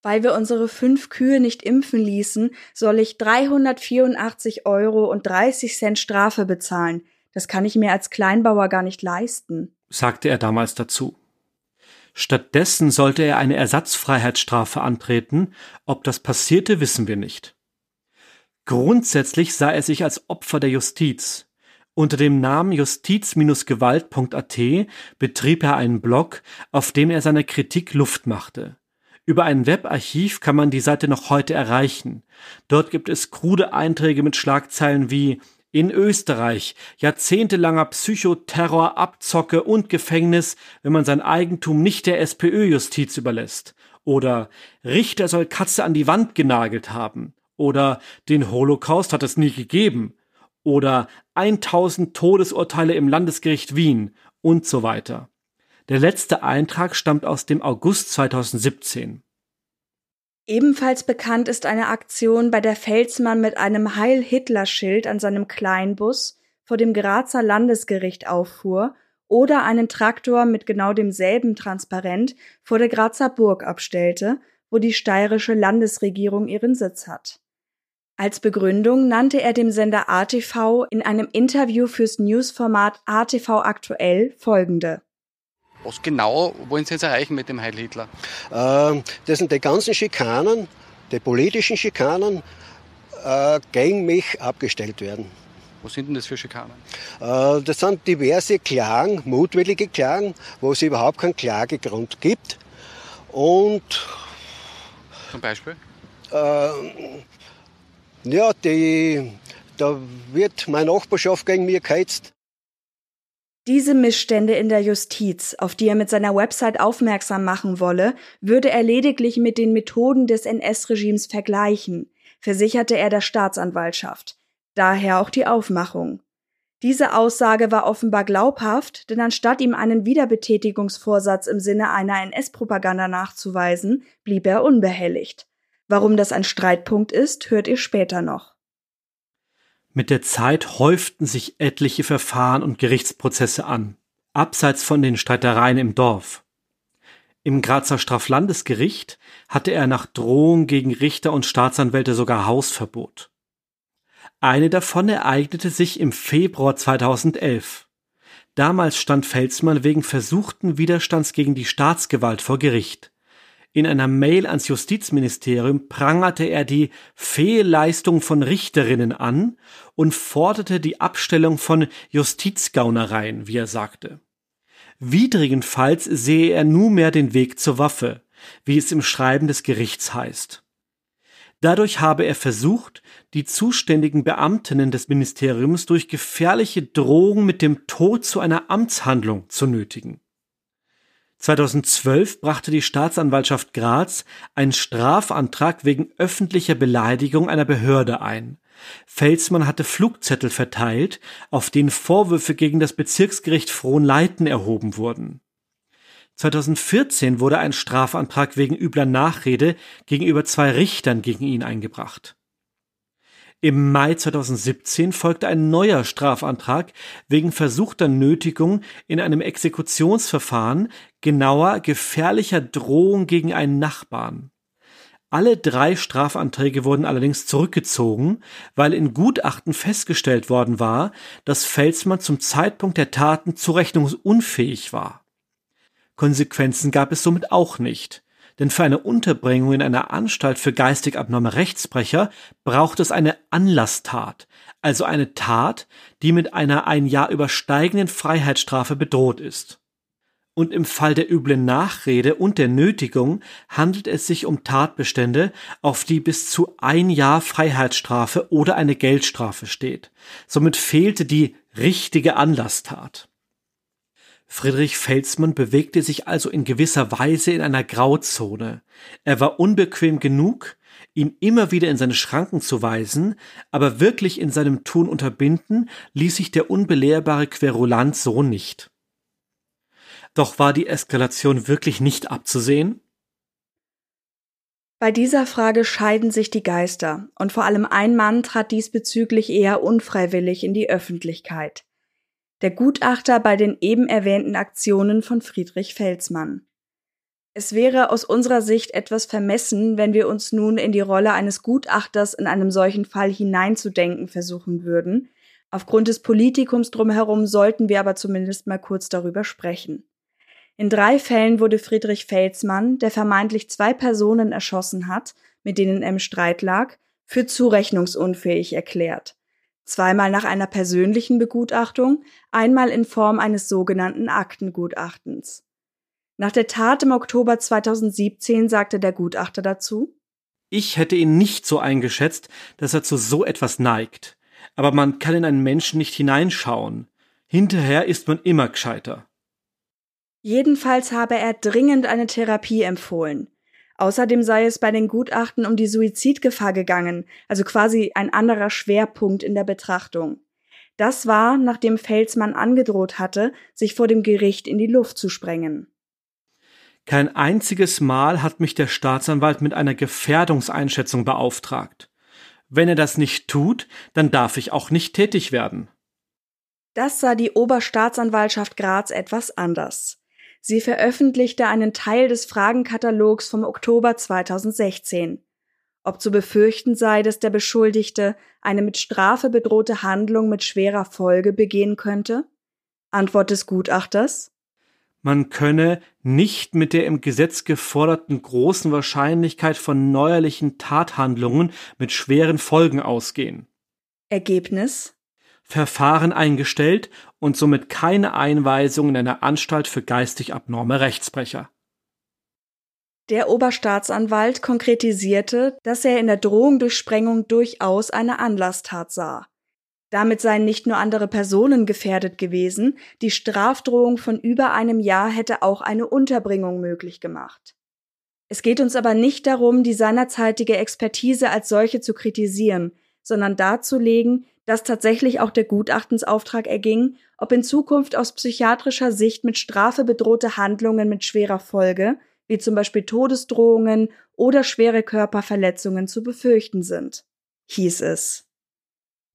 Weil wir unsere fünf Kühe nicht impfen ließen, soll ich 384 Euro und 30 Cent Strafe bezahlen. Das kann ich mir als Kleinbauer gar nicht leisten, sagte er damals dazu. Stattdessen sollte er eine Ersatzfreiheitsstrafe antreten, ob das passierte, wissen wir nicht. Grundsätzlich sah er sich als Opfer der Justiz. Unter dem Namen justiz-gewalt.at betrieb er einen Blog, auf dem er seine Kritik Luft machte. Über ein Webarchiv kann man die Seite noch heute erreichen. Dort gibt es krude Einträge mit Schlagzeilen wie in Österreich jahrzehntelanger Psychoterror, Abzocke und Gefängnis, wenn man sein Eigentum nicht der SPÖ-Justiz überlässt. Oder Richter soll Katze an die Wand genagelt haben. Oder den Holocaust hat es nie gegeben. Oder 1000 Todesurteile im Landesgericht Wien und so weiter. Der letzte Eintrag stammt aus dem August 2017. Ebenfalls bekannt ist eine Aktion, bei der Felsmann mit einem Heil-Hitler-Schild an seinem Kleinbus vor dem Grazer Landesgericht auffuhr oder einen Traktor mit genau demselben Transparent vor der Grazer Burg abstellte, wo die steirische Landesregierung ihren Sitz hat. Als Begründung nannte er dem Sender ATV in einem Interview fürs Newsformat ATV aktuell folgende was genau wollen Sie jetzt erreichen mit dem Heil Hitler? Äh, das sind die ganzen Schikanen, die politischen Schikanen, äh, gegen mich abgestellt werden. Was sind denn das für Schikanen? Äh, das sind diverse Klagen, mutwillige Klagen, wo es überhaupt keinen Klagegrund gibt. Und. Zum Beispiel? Äh, ja, die, da wird meine Nachbarschaft gegen mich geheizt. Diese Missstände in der Justiz, auf die er mit seiner Website aufmerksam machen wolle, würde er lediglich mit den Methoden des NS-Regimes vergleichen, versicherte er der Staatsanwaltschaft. Daher auch die Aufmachung. Diese Aussage war offenbar glaubhaft, denn anstatt ihm einen Wiederbetätigungsvorsatz im Sinne einer NS-Propaganda nachzuweisen, blieb er unbehelligt. Warum das ein Streitpunkt ist, hört ihr später noch. Mit der Zeit häuften sich etliche Verfahren und Gerichtsprozesse an, abseits von den Streitereien im Dorf. Im Grazer Straflandesgericht hatte er nach Drohung gegen Richter und Staatsanwälte sogar Hausverbot. Eine davon ereignete sich im Februar 2011. Damals stand Felsmann wegen versuchten Widerstands gegen die Staatsgewalt vor Gericht. In einer Mail ans Justizministerium prangerte er die Fehlleistung von Richterinnen an und forderte die Abstellung von Justizgaunereien, wie er sagte. Widrigenfalls sehe er nunmehr den Weg zur Waffe, wie es im Schreiben des Gerichts heißt. Dadurch habe er versucht, die zuständigen Beamtinnen des Ministeriums durch gefährliche Drohungen mit dem Tod zu einer Amtshandlung zu nötigen. 2012 brachte die Staatsanwaltschaft Graz einen Strafantrag wegen öffentlicher Beleidigung einer Behörde ein. Felsmann hatte Flugzettel verteilt, auf denen Vorwürfe gegen das Bezirksgericht Frohnleiten erhoben wurden. 2014 wurde ein Strafantrag wegen übler Nachrede gegenüber zwei Richtern gegen ihn eingebracht. Im Mai 2017 folgte ein neuer Strafantrag wegen versuchter Nötigung in einem Exekutionsverfahren, genauer gefährlicher Drohung gegen einen Nachbarn. Alle drei Strafanträge wurden allerdings zurückgezogen, weil in Gutachten festgestellt worden war, dass Felsmann zum Zeitpunkt der Taten zurechnungsunfähig war. Konsequenzen gab es somit auch nicht denn für eine Unterbringung in einer Anstalt für geistig abnorme Rechtsbrecher braucht es eine Anlasstat, also eine Tat, die mit einer ein Jahr übersteigenden Freiheitsstrafe bedroht ist. Und im Fall der üblen Nachrede und der Nötigung handelt es sich um Tatbestände, auf die bis zu ein Jahr Freiheitsstrafe oder eine Geldstrafe steht. Somit fehlte die richtige Anlasstat. Friedrich Felsmann bewegte sich also in gewisser Weise in einer Grauzone. Er war unbequem genug, ihn immer wieder in seine Schranken zu weisen, aber wirklich in seinem Tun unterbinden ließ sich der unbelehrbare Querulant so nicht. Doch war die Eskalation wirklich nicht abzusehen? Bei dieser Frage scheiden sich die Geister, und vor allem ein Mann trat diesbezüglich eher unfreiwillig in die Öffentlichkeit der Gutachter bei den eben erwähnten Aktionen von Friedrich Felsmann. Es wäre aus unserer Sicht etwas vermessen, wenn wir uns nun in die Rolle eines Gutachters in einem solchen Fall hineinzudenken versuchen würden. Aufgrund des Politikums drumherum sollten wir aber zumindest mal kurz darüber sprechen. In drei Fällen wurde Friedrich Felsmann, der vermeintlich zwei Personen erschossen hat, mit denen er im Streit lag, für zurechnungsunfähig erklärt. zweimal nach einer persönlichen Begutachtung, einmal in Form eines sogenannten Aktengutachtens. Nach der Tat im Oktober 2017 sagte der Gutachter dazu, ich hätte ihn nicht so eingeschätzt, dass er zu so etwas neigt. Aber man kann in einen Menschen nicht hineinschauen. Hinterher ist man immer gescheiter. Jedenfalls habe er dringend eine Therapie empfohlen. Außerdem sei es bei den Gutachten um die Suizidgefahr gegangen, also quasi ein anderer Schwerpunkt in der Betrachtung. Das war, nachdem Felsmann angedroht hatte, sich vor dem Gericht in die Luft zu sprengen. Kein einziges Mal hat mich der Staatsanwalt mit einer Gefährdungseinschätzung beauftragt. Wenn er das nicht tut, dann darf ich auch nicht tätig werden. Das sah die Oberstaatsanwaltschaft Graz etwas anders. Sie veröffentlichte einen Teil des Fragenkatalogs vom Oktober 2016. Ob zu befürchten sei, dass der Beschuldigte eine mit Strafe bedrohte Handlung mit schwerer Folge begehen könnte? Antwort des Gutachters man könne nicht mit der im Gesetz geforderten großen Wahrscheinlichkeit von neuerlichen Tathandlungen mit schweren Folgen ausgehen. Ergebnis Verfahren eingestellt und somit keine Einweisung in eine Anstalt für geistig abnorme Rechtsbrecher. Der Oberstaatsanwalt konkretisierte, dass er in der Drohung durch Sprengung durchaus eine Anlasstat sah. Damit seien nicht nur andere Personen gefährdet gewesen, die Strafdrohung von über einem Jahr hätte auch eine Unterbringung möglich gemacht. Es geht uns aber nicht darum, die seinerzeitige Expertise als solche zu kritisieren, sondern darzulegen, dass tatsächlich auch der Gutachtensauftrag erging, ob in Zukunft aus psychiatrischer Sicht mit Strafe bedrohte Handlungen mit schwerer Folge, wie zum Beispiel Todesdrohungen oder schwere Körperverletzungen zu befürchten sind. Hieß es.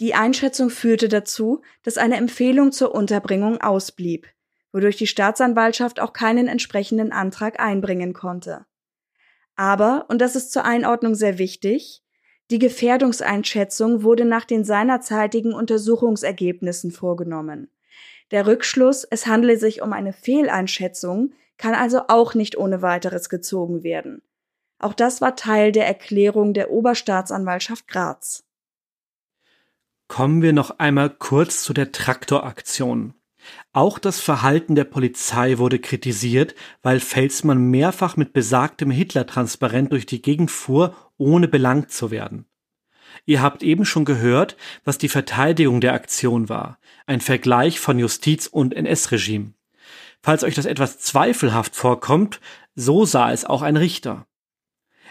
Die Einschätzung führte dazu, dass eine Empfehlung zur Unterbringung ausblieb, wodurch die Staatsanwaltschaft auch keinen entsprechenden Antrag einbringen konnte. Aber, und das ist zur Einordnung sehr wichtig, die Gefährdungseinschätzung wurde nach den seinerzeitigen Untersuchungsergebnissen vorgenommen. Der Rückschluss, es handle sich um eine Fehleinschätzung, kann also auch nicht ohne weiteres gezogen werden. Auch das war Teil der Erklärung der Oberstaatsanwaltschaft Graz. Kommen wir noch einmal kurz zu der Traktoraktion. Auch das Verhalten der Polizei wurde kritisiert, weil Felsmann mehrfach mit besagtem Hitler-Transparent durch die Gegend fuhr, ohne belangt zu werden. Ihr habt eben schon gehört, was die Verteidigung der Aktion war. Ein Vergleich von Justiz und NS-Regime. Falls euch das etwas zweifelhaft vorkommt, so sah es auch ein Richter.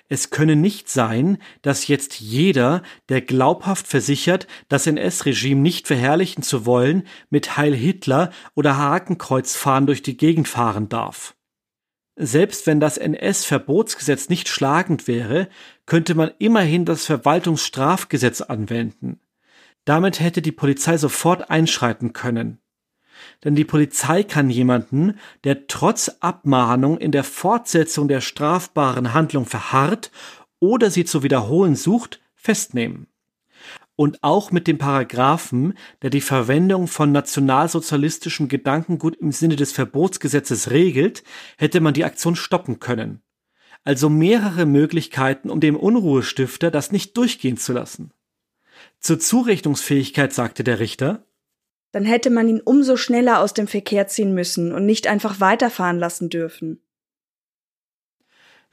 Es könne nicht sein, dass jetzt jeder, der glaubhaft versichert, das NS-Regime nicht verherrlichen zu wollen, mit Heil Hitler oder Hakenkreuzfahren durch die Gegend fahren darf. Selbst wenn das NS-Verbotsgesetz nicht schlagend wäre, könnte man immerhin das Verwaltungsstrafgesetz anwenden. Damit hätte die Polizei sofort einschreiten können. Denn die Polizei kann jemanden, der trotz Abmahnung in der Fortsetzung der strafbaren Handlung verharrt oder sie zu wiederholen sucht, festnehmen. Und auch mit dem Paragraphen, der die Verwendung von nationalsozialistischem Gedankengut im Sinne des Verbotsgesetzes regelt, hätte man die Aktion stoppen können. Also mehrere Möglichkeiten, um dem Unruhestifter das nicht durchgehen zu lassen. Zur Zurechnungsfähigkeit sagte der Richter, dann hätte man ihn umso schneller aus dem Verkehr ziehen müssen und nicht einfach weiterfahren lassen dürfen.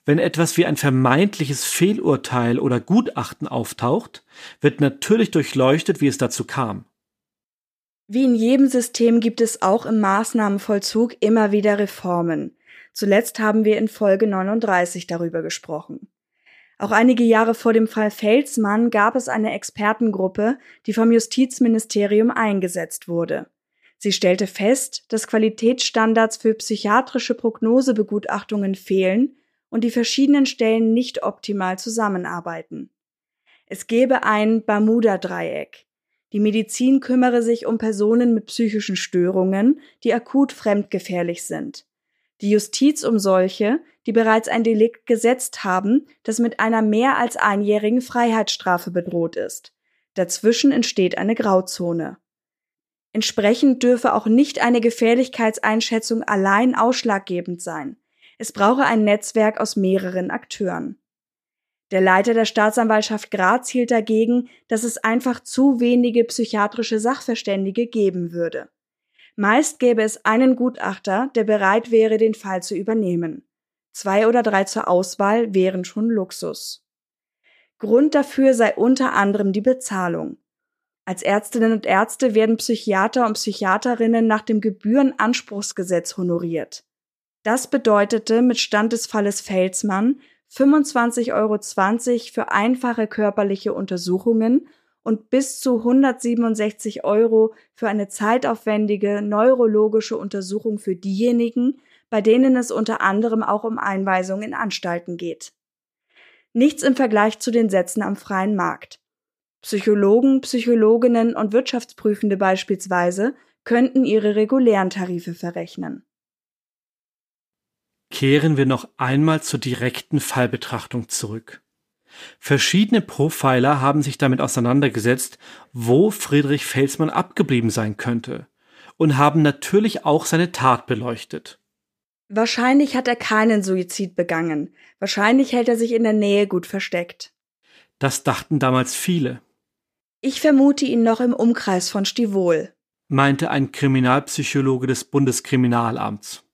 Wenn etwas wie ein vermeintliches Fehlurteil oder Gutachten auftaucht, wird natürlich durchleuchtet, wie es dazu kam. Wie in jedem System gibt es auch im Maßnahmenvollzug immer wieder Reformen. Zuletzt haben wir in Folge 39 darüber gesprochen. Auch einige Jahre vor dem Fall Felsmann gab es eine Expertengruppe, die vom Justizministerium eingesetzt wurde. Sie stellte fest, dass Qualitätsstandards für psychiatrische Prognosebegutachtungen fehlen und die verschiedenen Stellen nicht optimal zusammenarbeiten. Es gebe ein Bermuda-Dreieck. Die Medizin kümmere sich um Personen mit psychischen Störungen, die akut fremdgefährlich sind die Justiz um solche, die bereits ein Delikt gesetzt haben, das mit einer mehr als einjährigen Freiheitsstrafe bedroht ist. Dazwischen entsteht eine Grauzone. Entsprechend dürfe auch nicht eine Gefährlichkeitseinschätzung allein ausschlaggebend sein. Es brauche ein Netzwerk aus mehreren Akteuren. Der Leiter der Staatsanwaltschaft Graz hielt dagegen, dass es einfach zu wenige psychiatrische Sachverständige geben würde. Meist gäbe es einen Gutachter, der bereit wäre, den Fall zu übernehmen. Zwei oder drei zur Auswahl wären schon Luxus. Grund dafür sei unter anderem die Bezahlung. Als Ärztinnen und Ärzte werden Psychiater und Psychiaterinnen nach dem Gebührenanspruchsgesetz honoriert. Das bedeutete mit Stand des Falles Felsmann 25,20 Euro für einfache körperliche Untersuchungen und bis zu 167 Euro für eine zeitaufwendige neurologische Untersuchung für diejenigen, bei denen es unter anderem auch um Einweisung in Anstalten geht. Nichts im Vergleich zu den Sätzen am freien Markt. Psychologen, Psychologinnen und Wirtschaftsprüfende beispielsweise könnten ihre regulären Tarife verrechnen. Kehren wir noch einmal zur direkten Fallbetrachtung zurück. Verschiedene Profiler haben sich damit auseinandergesetzt, wo Friedrich Felsmann abgeblieben sein könnte und haben natürlich auch seine Tat beleuchtet. Wahrscheinlich hat er keinen Suizid begangen. Wahrscheinlich hält er sich in der Nähe gut versteckt. Das dachten damals viele. Ich vermute ihn noch im Umkreis von Stivol, meinte ein Kriminalpsychologe des Bundeskriminalamts.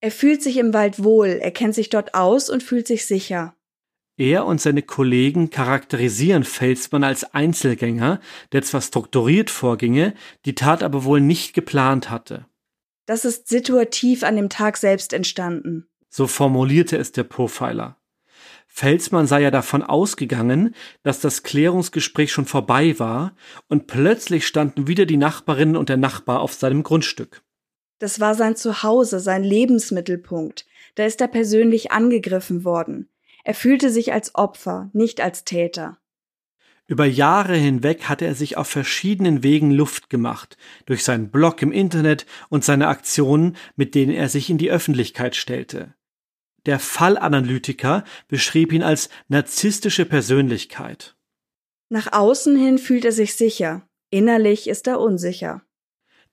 Er fühlt sich im Wald wohl, er kennt sich dort aus und fühlt sich sicher. Er und seine Kollegen charakterisieren Felsmann als Einzelgänger, der zwar strukturiert vorginge, die Tat aber wohl nicht geplant hatte. Das ist situativ an dem Tag selbst entstanden. So formulierte es der Profiler. Felsmann sei ja davon ausgegangen, dass das Klärungsgespräch schon vorbei war, und plötzlich standen wieder die Nachbarinnen und der Nachbar auf seinem Grundstück. Das war sein Zuhause, sein Lebensmittelpunkt. Da ist er persönlich angegriffen worden. Er fühlte sich als Opfer, nicht als Täter. Über Jahre hinweg hatte er sich auf verschiedenen Wegen Luft gemacht, durch seinen Blog im Internet und seine Aktionen, mit denen er sich in die Öffentlichkeit stellte. Der Fallanalytiker beschrieb ihn als narzisstische Persönlichkeit. Nach außen hin fühlt er sich sicher, innerlich ist er unsicher.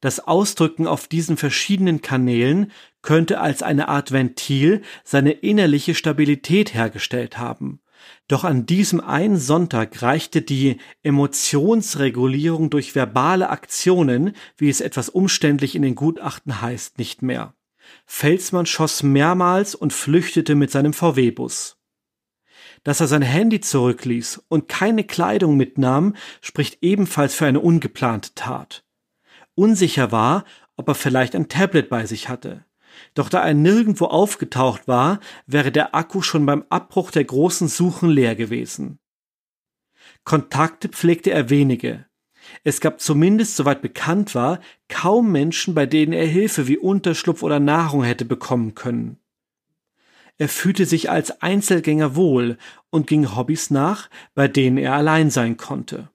Das Ausdrücken auf diesen verschiedenen Kanälen könnte als eine Art Ventil seine innerliche Stabilität hergestellt haben. Doch an diesem einen Sonntag reichte die Emotionsregulierung durch verbale Aktionen, wie es etwas umständlich in den Gutachten heißt, nicht mehr. Felsmann schoss mehrmals und flüchtete mit seinem VW-Bus. Dass er sein Handy zurückließ und keine Kleidung mitnahm, spricht ebenfalls für eine ungeplante Tat unsicher war, ob er vielleicht ein Tablet bei sich hatte. Doch da er nirgendwo aufgetaucht war, wäre der Akku schon beim Abbruch der großen Suchen leer gewesen. Kontakte pflegte er wenige. Es gab zumindest, soweit bekannt war, kaum Menschen, bei denen er Hilfe wie Unterschlupf oder Nahrung hätte bekommen können. Er fühlte sich als Einzelgänger wohl und ging Hobbys nach, bei denen er allein sein konnte.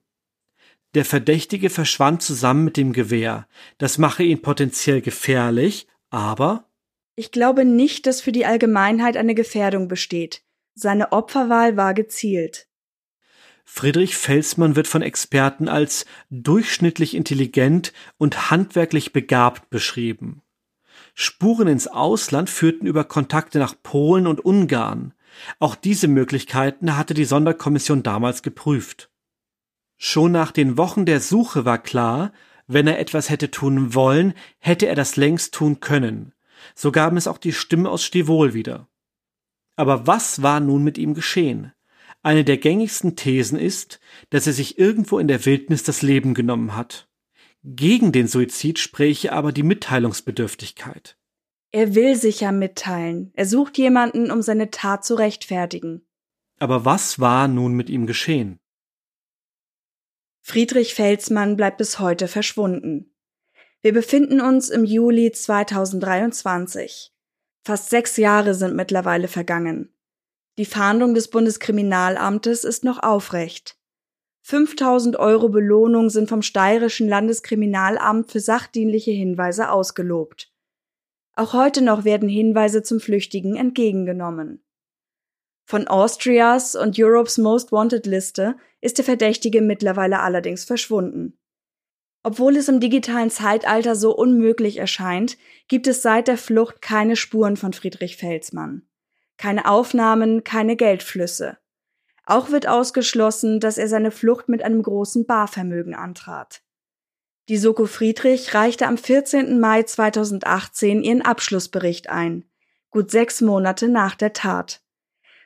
Der Verdächtige verschwand zusammen mit dem Gewehr. Das mache ihn potenziell gefährlich, aber ich glaube nicht, dass für die Allgemeinheit eine Gefährdung besteht. Seine Opferwahl war gezielt. Friedrich Felsmann wird von Experten als durchschnittlich intelligent und handwerklich begabt beschrieben. Spuren ins Ausland führten über Kontakte nach Polen und Ungarn. Auch diese Möglichkeiten hatte die Sonderkommission damals geprüft. Schon nach den Wochen der Suche war klar, wenn er etwas hätte tun wollen, hätte er das längst tun können. So gaben es auch die Stimmen aus Stivol wieder. Aber was war nun mit ihm geschehen? Eine der gängigsten Thesen ist, dass er sich irgendwo in der Wildnis das Leben genommen hat. Gegen den Suizid spräche aber die Mitteilungsbedürftigkeit. Er will sich ja mitteilen. Er sucht jemanden, um seine Tat zu rechtfertigen. Aber was war nun mit ihm geschehen? Friedrich Felsmann bleibt bis heute verschwunden. Wir befinden uns im Juli 2023. Fast sechs Jahre sind mittlerweile vergangen. Die Fahndung des Bundeskriminalamtes ist noch aufrecht. 5000 Euro Belohnung sind vom Steirischen Landeskriminalamt für sachdienliche Hinweise ausgelobt. Auch heute noch werden Hinweise zum Flüchtigen entgegengenommen. Von Austrias und Europe's Most Wanted Liste ist der Verdächtige mittlerweile allerdings verschwunden. Obwohl es im digitalen Zeitalter so unmöglich erscheint, gibt es seit der Flucht keine Spuren von Friedrich Felsmann. Keine Aufnahmen, keine Geldflüsse. Auch wird ausgeschlossen, dass er seine Flucht mit einem großen Barvermögen antrat. Die Soko Friedrich reichte am 14. Mai 2018 ihren Abschlussbericht ein, gut sechs Monate nach der Tat.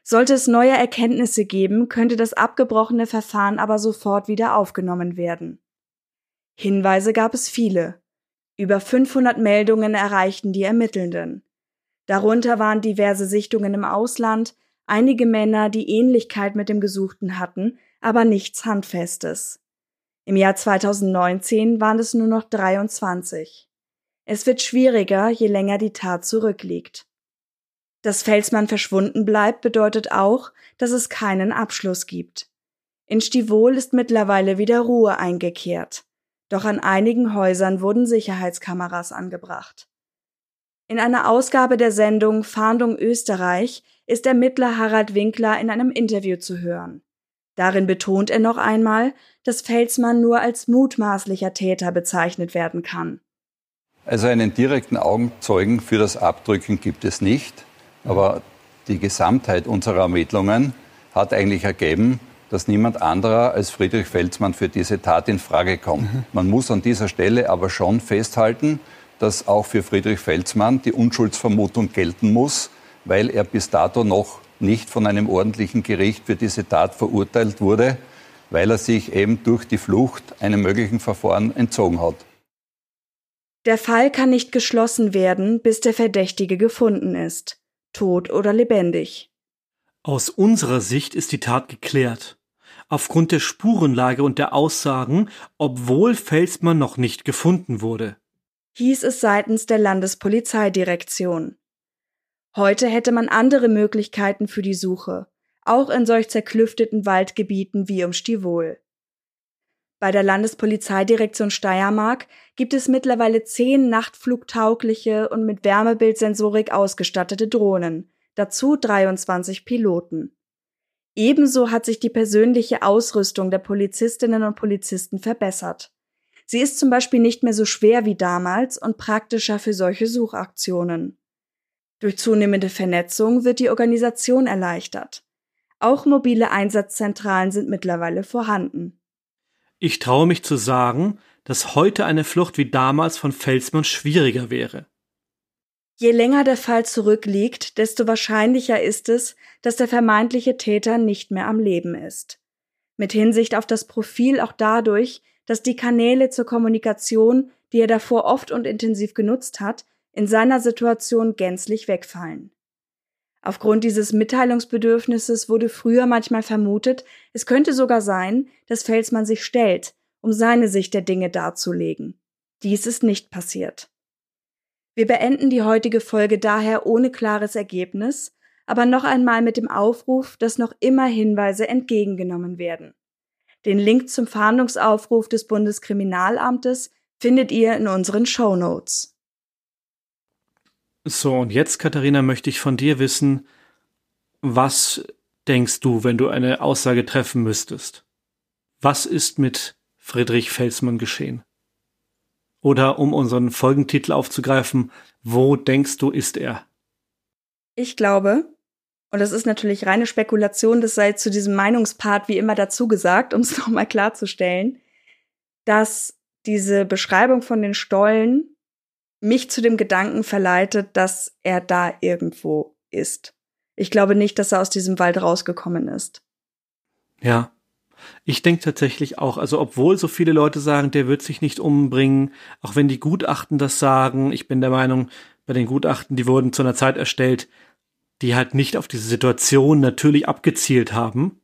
Sollte es neue Erkenntnisse geben, könnte das abgebrochene Verfahren aber sofort wieder aufgenommen werden. Hinweise gab es viele. Über 500 Meldungen erreichten die Ermittelnden. Darunter waren diverse Sichtungen im Ausland, einige Männer, die Ähnlichkeit mit dem Gesuchten hatten, aber nichts Handfestes. Im Jahr 2019 waren es nur noch 23. Es wird schwieriger, je länger die Tat zurückliegt. Dass Felsmann verschwunden bleibt, bedeutet auch, dass es keinen Abschluss gibt. In Stivol ist mittlerweile wieder Ruhe eingekehrt. Doch an einigen Häusern wurden Sicherheitskameras angebracht. In einer Ausgabe der Sendung Fahndung Österreich ist Ermittler Harald Winkler in einem Interview zu hören. Darin betont er noch einmal, dass Felsmann nur als mutmaßlicher Täter bezeichnet werden kann. Also einen direkten Augenzeugen für das Abdrücken gibt es nicht, aber die Gesamtheit unserer Ermittlungen hat eigentlich ergeben, dass niemand anderer als Friedrich Felsmann für diese Tat in Frage kommt. Mhm. Man muss an dieser Stelle aber schon festhalten, dass auch für Friedrich Felsmann die Unschuldsvermutung gelten muss, weil er bis dato noch nicht von einem ordentlichen Gericht für diese Tat verurteilt wurde, weil er sich eben durch die Flucht einem möglichen Verfahren entzogen hat. Der Fall kann nicht geschlossen werden, bis der Verdächtige gefunden ist, tot oder lebendig. Aus unserer Sicht ist die Tat geklärt. Aufgrund der Spurenlage und der Aussagen, obwohl Felsmann noch nicht gefunden wurde. Hieß es seitens der Landespolizeidirektion. Heute hätte man andere Möglichkeiten für die Suche, auch in solch zerklüfteten Waldgebieten wie um Stivol. Bei der Landespolizeidirektion Steiermark gibt es mittlerweile zehn nachtflugtaugliche und mit Wärmebildsensorik ausgestattete Drohnen, dazu 23 Piloten. Ebenso hat sich die persönliche Ausrüstung der Polizistinnen und Polizisten verbessert. Sie ist zum Beispiel nicht mehr so schwer wie damals und praktischer für solche Suchaktionen. Durch zunehmende Vernetzung wird die Organisation erleichtert. Auch mobile Einsatzzentralen sind mittlerweile vorhanden. Ich traue mich zu sagen, dass heute eine Flucht wie damals von Felsmann schwieriger wäre. Je länger der Fall zurückliegt, desto wahrscheinlicher ist es, dass der vermeintliche Täter nicht mehr am Leben ist. Mit Hinsicht auf das Profil auch dadurch, dass die Kanäle zur Kommunikation, die er davor oft und intensiv genutzt hat, in seiner Situation gänzlich wegfallen. Aufgrund dieses Mitteilungsbedürfnisses wurde früher manchmal vermutet, es könnte sogar sein, dass Felsmann sich stellt, um seine Sicht der Dinge darzulegen. Dies ist nicht passiert. Wir beenden die heutige Folge daher ohne klares Ergebnis, aber noch einmal mit dem Aufruf, dass noch immer Hinweise entgegengenommen werden. Den Link zum Fahndungsaufruf des Bundeskriminalamtes findet ihr in unseren Show Notes. So, und jetzt, Katharina, möchte ich von dir wissen, was denkst du, wenn du eine Aussage treffen müsstest? Was ist mit Friedrich Felsmann geschehen? Oder um unseren Folgentitel aufzugreifen, wo denkst du, ist er? Ich glaube, und das ist natürlich reine Spekulation, das sei zu diesem Meinungspart wie immer dazu gesagt, um es nochmal klarzustellen, dass diese Beschreibung von den Stollen mich zu dem Gedanken verleitet, dass er da irgendwo ist. Ich glaube nicht, dass er aus diesem Wald rausgekommen ist. Ja. Ich denke tatsächlich auch, also obwohl so viele Leute sagen, der wird sich nicht umbringen, auch wenn die Gutachten das sagen, ich bin der Meinung, bei den Gutachten, die wurden zu einer Zeit erstellt, die halt nicht auf diese Situation natürlich abgezielt haben,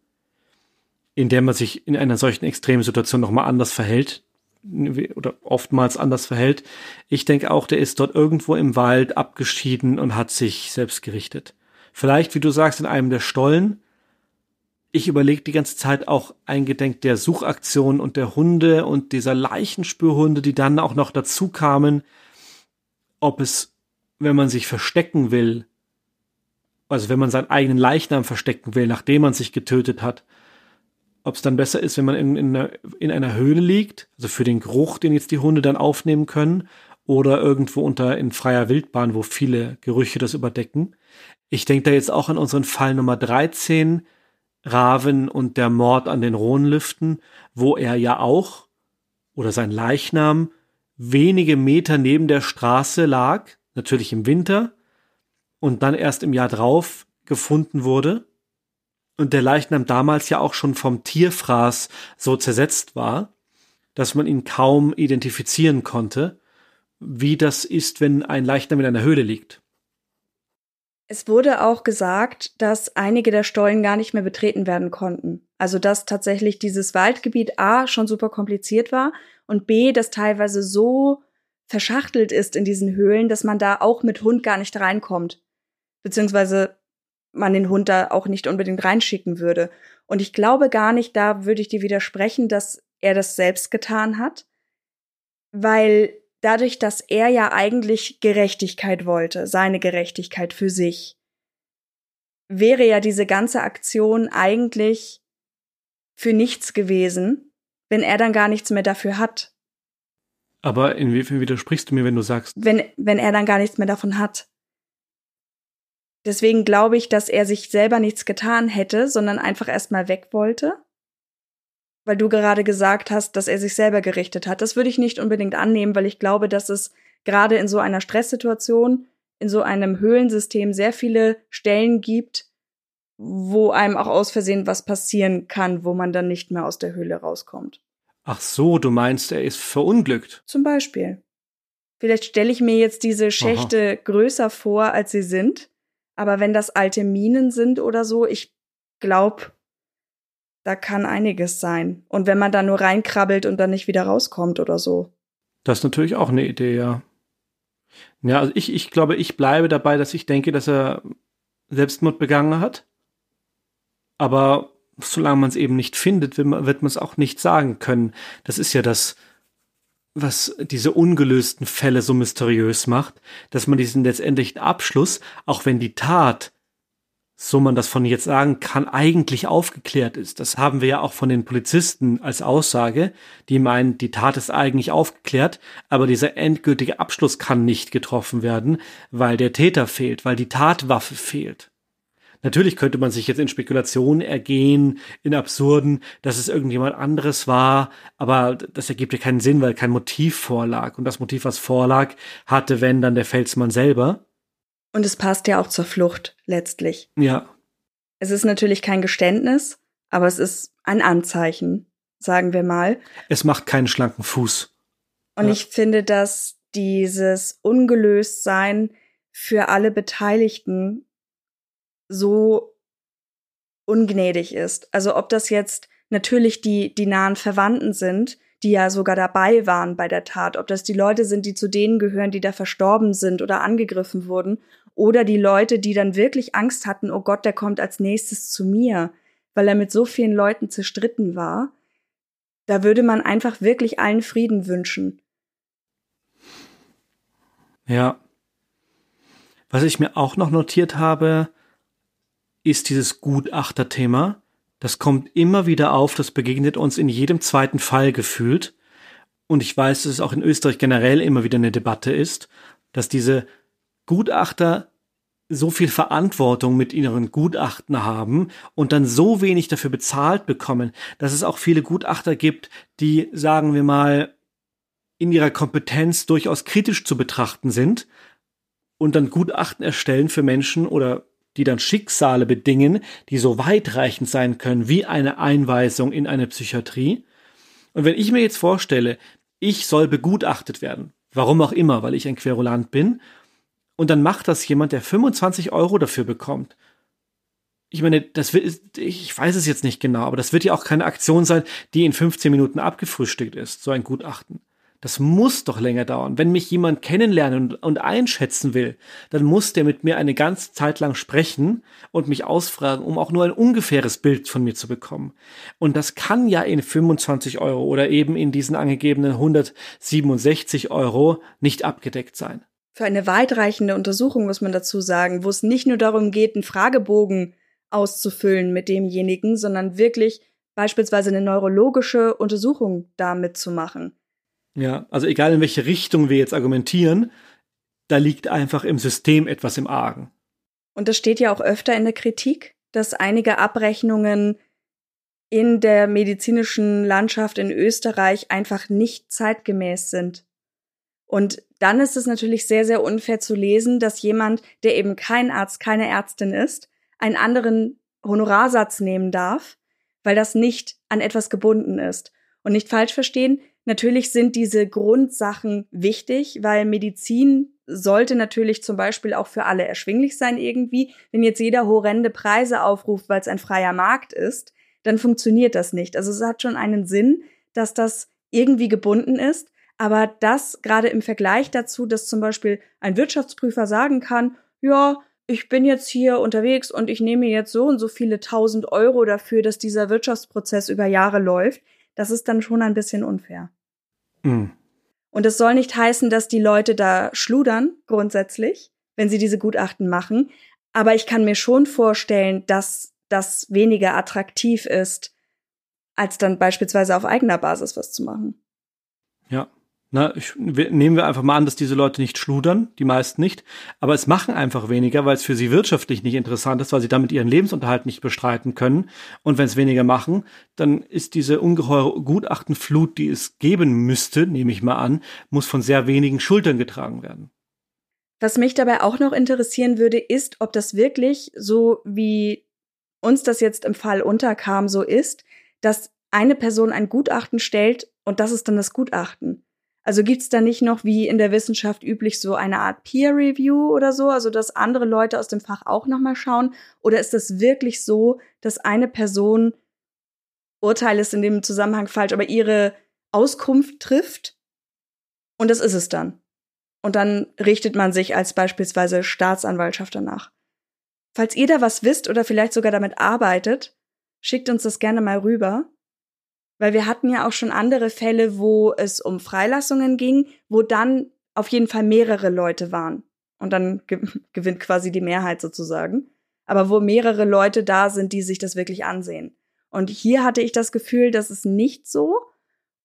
in der man sich in einer solchen extremen Situation nochmal anders verhält oder oftmals anders verhält. Ich denke auch, der ist dort irgendwo im Wald abgeschieden und hat sich selbst gerichtet. Vielleicht, wie du sagst, in einem der Stollen. Ich überlege die ganze Zeit auch eingedenk der Suchaktion und der Hunde und dieser Leichenspürhunde, die dann auch noch dazu kamen, ob es, wenn man sich verstecken will, also wenn man seinen eigenen Leichnam verstecken will, nachdem man sich getötet hat, ob es dann besser ist, wenn man in, in, einer, in einer Höhle liegt, also für den Geruch, den jetzt die Hunde dann aufnehmen können, oder irgendwo unter in freier Wildbahn, wo viele Gerüche das überdecken. Ich denke da jetzt auch an unseren Fall Nummer 13. Raven und der Mord an den Rohnlüften, wo er ja auch, oder sein Leichnam, wenige Meter neben der Straße lag, natürlich im Winter, und dann erst im Jahr drauf gefunden wurde. Und der Leichnam damals ja auch schon vom Tierfraß so zersetzt war, dass man ihn kaum identifizieren konnte, wie das ist, wenn ein Leichnam in einer Höhle liegt. Es wurde auch gesagt, dass einige der Stollen gar nicht mehr betreten werden konnten. Also dass tatsächlich dieses Waldgebiet A schon super kompliziert war und B, das teilweise so verschachtelt ist in diesen Höhlen, dass man da auch mit Hund gar nicht reinkommt. Beziehungsweise man den Hund da auch nicht unbedingt reinschicken würde. Und ich glaube gar nicht, da würde ich dir widersprechen, dass er das selbst getan hat, weil dadurch, dass er ja eigentlich Gerechtigkeit wollte, seine Gerechtigkeit für sich, wäre ja diese ganze Aktion eigentlich für nichts gewesen, wenn er dann gar nichts mehr dafür hat. Aber inwiefern widersprichst du mir, wenn du sagst? Wenn, wenn er dann gar nichts mehr davon hat. Deswegen glaube ich, dass er sich selber nichts getan hätte, sondern einfach erstmal weg wollte weil du gerade gesagt hast, dass er sich selber gerichtet hat. Das würde ich nicht unbedingt annehmen, weil ich glaube, dass es gerade in so einer Stresssituation, in so einem Höhlensystem sehr viele Stellen gibt, wo einem auch aus Versehen was passieren kann, wo man dann nicht mehr aus der Höhle rauskommt. Ach so, du meinst, er ist verunglückt. Zum Beispiel. Vielleicht stelle ich mir jetzt diese Schächte Aha. größer vor, als sie sind. Aber wenn das alte Minen sind oder so, ich glaube, da kann einiges sein. Und wenn man da nur reinkrabbelt und dann nicht wieder rauskommt oder so. Das ist natürlich auch eine Idee, ja. Ja, also ich, ich glaube, ich bleibe dabei, dass ich denke, dass er Selbstmord begangen hat. Aber solange man es eben nicht findet, wird man es auch nicht sagen können. Das ist ja das, was diese ungelösten Fälle so mysteriös macht, dass man diesen letztendlichen Abschluss, auch wenn die Tat so man das von jetzt sagen kann, eigentlich aufgeklärt ist. Das haben wir ja auch von den Polizisten als Aussage, die meinen, die Tat ist eigentlich aufgeklärt, aber dieser endgültige Abschluss kann nicht getroffen werden, weil der Täter fehlt, weil die Tatwaffe fehlt. Natürlich könnte man sich jetzt in Spekulationen ergehen, in Absurden, dass es irgendjemand anderes war, aber das ergibt ja keinen Sinn, weil kein Motiv vorlag. Und das Motiv, was vorlag, hatte, wenn, dann der Felsmann selber. Und es passt ja auch zur Flucht letztlich. Ja. Es ist natürlich kein Geständnis, aber es ist ein Anzeichen, sagen wir mal. Es macht keinen schlanken Fuß. Und ja. ich finde, dass dieses Ungelöstsein für alle Beteiligten so ungnädig ist. Also ob das jetzt natürlich die, die nahen Verwandten sind, die ja sogar dabei waren bei der Tat, ob das die Leute sind, die zu denen gehören, die da verstorben sind oder angegriffen wurden, oder die Leute, die dann wirklich Angst hatten, oh Gott, der kommt als nächstes zu mir, weil er mit so vielen Leuten zerstritten war. Da würde man einfach wirklich allen Frieden wünschen. Ja. Was ich mir auch noch notiert habe, ist dieses Gutachterthema. Das kommt immer wieder auf, das begegnet uns in jedem zweiten Fall gefühlt. Und ich weiß, dass es auch in Österreich generell immer wieder eine Debatte ist, dass diese Gutachter so viel Verantwortung mit ihren Gutachten haben und dann so wenig dafür bezahlt bekommen, dass es auch viele Gutachter gibt, die, sagen wir mal, in ihrer Kompetenz durchaus kritisch zu betrachten sind und dann Gutachten erstellen für Menschen oder die dann Schicksale bedingen, die so weitreichend sein können wie eine Einweisung in eine Psychiatrie. Und wenn ich mir jetzt vorstelle, ich soll begutachtet werden, warum auch immer, weil ich ein Querulant bin, und dann macht das jemand, der 25 Euro dafür bekommt. Ich meine, das wird, ich weiß es jetzt nicht genau, aber das wird ja auch keine Aktion sein, die in 15 Minuten abgefrühstückt ist, so ein Gutachten. Das muss doch länger dauern. Wenn mich jemand kennenlernen und, einschätzen will, dann muss der mit mir eine ganze Zeit lang sprechen und mich ausfragen, um auch nur ein ungefähres Bild von mir zu bekommen. Und das kann ja in 25 Euro oder eben in diesen angegebenen 167 Euro nicht abgedeckt sein für eine weitreichende Untersuchung, muss man dazu sagen, wo es nicht nur darum geht, einen Fragebogen auszufüllen mit demjenigen, sondern wirklich beispielsweise eine neurologische Untersuchung damit zu machen. Ja, also egal in welche Richtung wir jetzt argumentieren, da liegt einfach im System etwas im Argen. Und das steht ja auch öfter in der Kritik, dass einige Abrechnungen in der medizinischen Landschaft in Österreich einfach nicht zeitgemäß sind. Und dann ist es natürlich sehr, sehr unfair zu lesen, dass jemand, der eben kein Arzt, keine Ärztin ist, einen anderen Honorarsatz nehmen darf, weil das nicht an etwas gebunden ist. Und nicht falsch verstehen, natürlich sind diese Grundsachen wichtig, weil Medizin sollte natürlich zum Beispiel auch für alle erschwinglich sein irgendwie. Wenn jetzt jeder horrende Preise aufruft, weil es ein freier Markt ist, dann funktioniert das nicht. Also es hat schon einen Sinn, dass das irgendwie gebunden ist. Aber das gerade im Vergleich dazu, dass zum Beispiel ein Wirtschaftsprüfer sagen kann, ja, ich bin jetzt hier unterwegs und ich nehme jetzt so und so viele tausend Euro dafür, dass dieser Wirtschaftsprozess über Jahre läuft, das ist dann schon ein bisschen unfair. Mhm. Und es soll nicht heißen, dass die Leute da schludern, grundsätzlich, wenn sie diese Gutachten machen. Aber ich kann mir schon vorstellen, dass das weniger attraktiv ist, als dann beispielsweise auf eigener Basis was zu machen. Ja. Na, ich, nehmen wir einfach mal an, dass diese Leute nicht schludern, die meisten nicht, aber es machen einfach weniger, weil es für sie wirtschaftlich nicht interessant ist, weil sie damit ihren Lebensunterhalt nicht bestreiten können. Und wenn es weniger machen, dann ist diese ungeheure Gutachtenflut, die es geben müsste, nehme ich mal an, muss von sehr wenigen Schultern getragen werden. Was mich dabei auch noch interessieren würde, ist, ob das wirklich so wie uns das jetzt im Fall unterkam, so ist, dass eine Person ein Gutachten stellt und das ist dann das Gutachten. Also gibt's da nicht noch wie in der Wissenschaft üblich so eine Art Peer Review oder so, also dass andere Leute aus dem Fach auch nochmal schauen? Oder ist das wirklich so, dass eine Person Urteil ist in dem Zusammenhang falsch, aber ihre Auskunft trifft und das ist es dann. Und dann richtet man sich als beispielsweise Staatsanwaltschaft danach. Falls ihr da was wisst oder vielleicht sogar damit arbeitet, schickt uns das gerne mal rüber. Weil wir hatten ja auch schon andere Fälle, wo es um Freilassungen ging, wo dann auf jeden Fall mehrere Leute waren. Und dann ge gewinnt quasi die Mehrheit sozusagen. Aber wo mehrere Leute da sind, die sich das wirklich ansehen. Und hier hatte ich das Gefühl, das ist nicht so.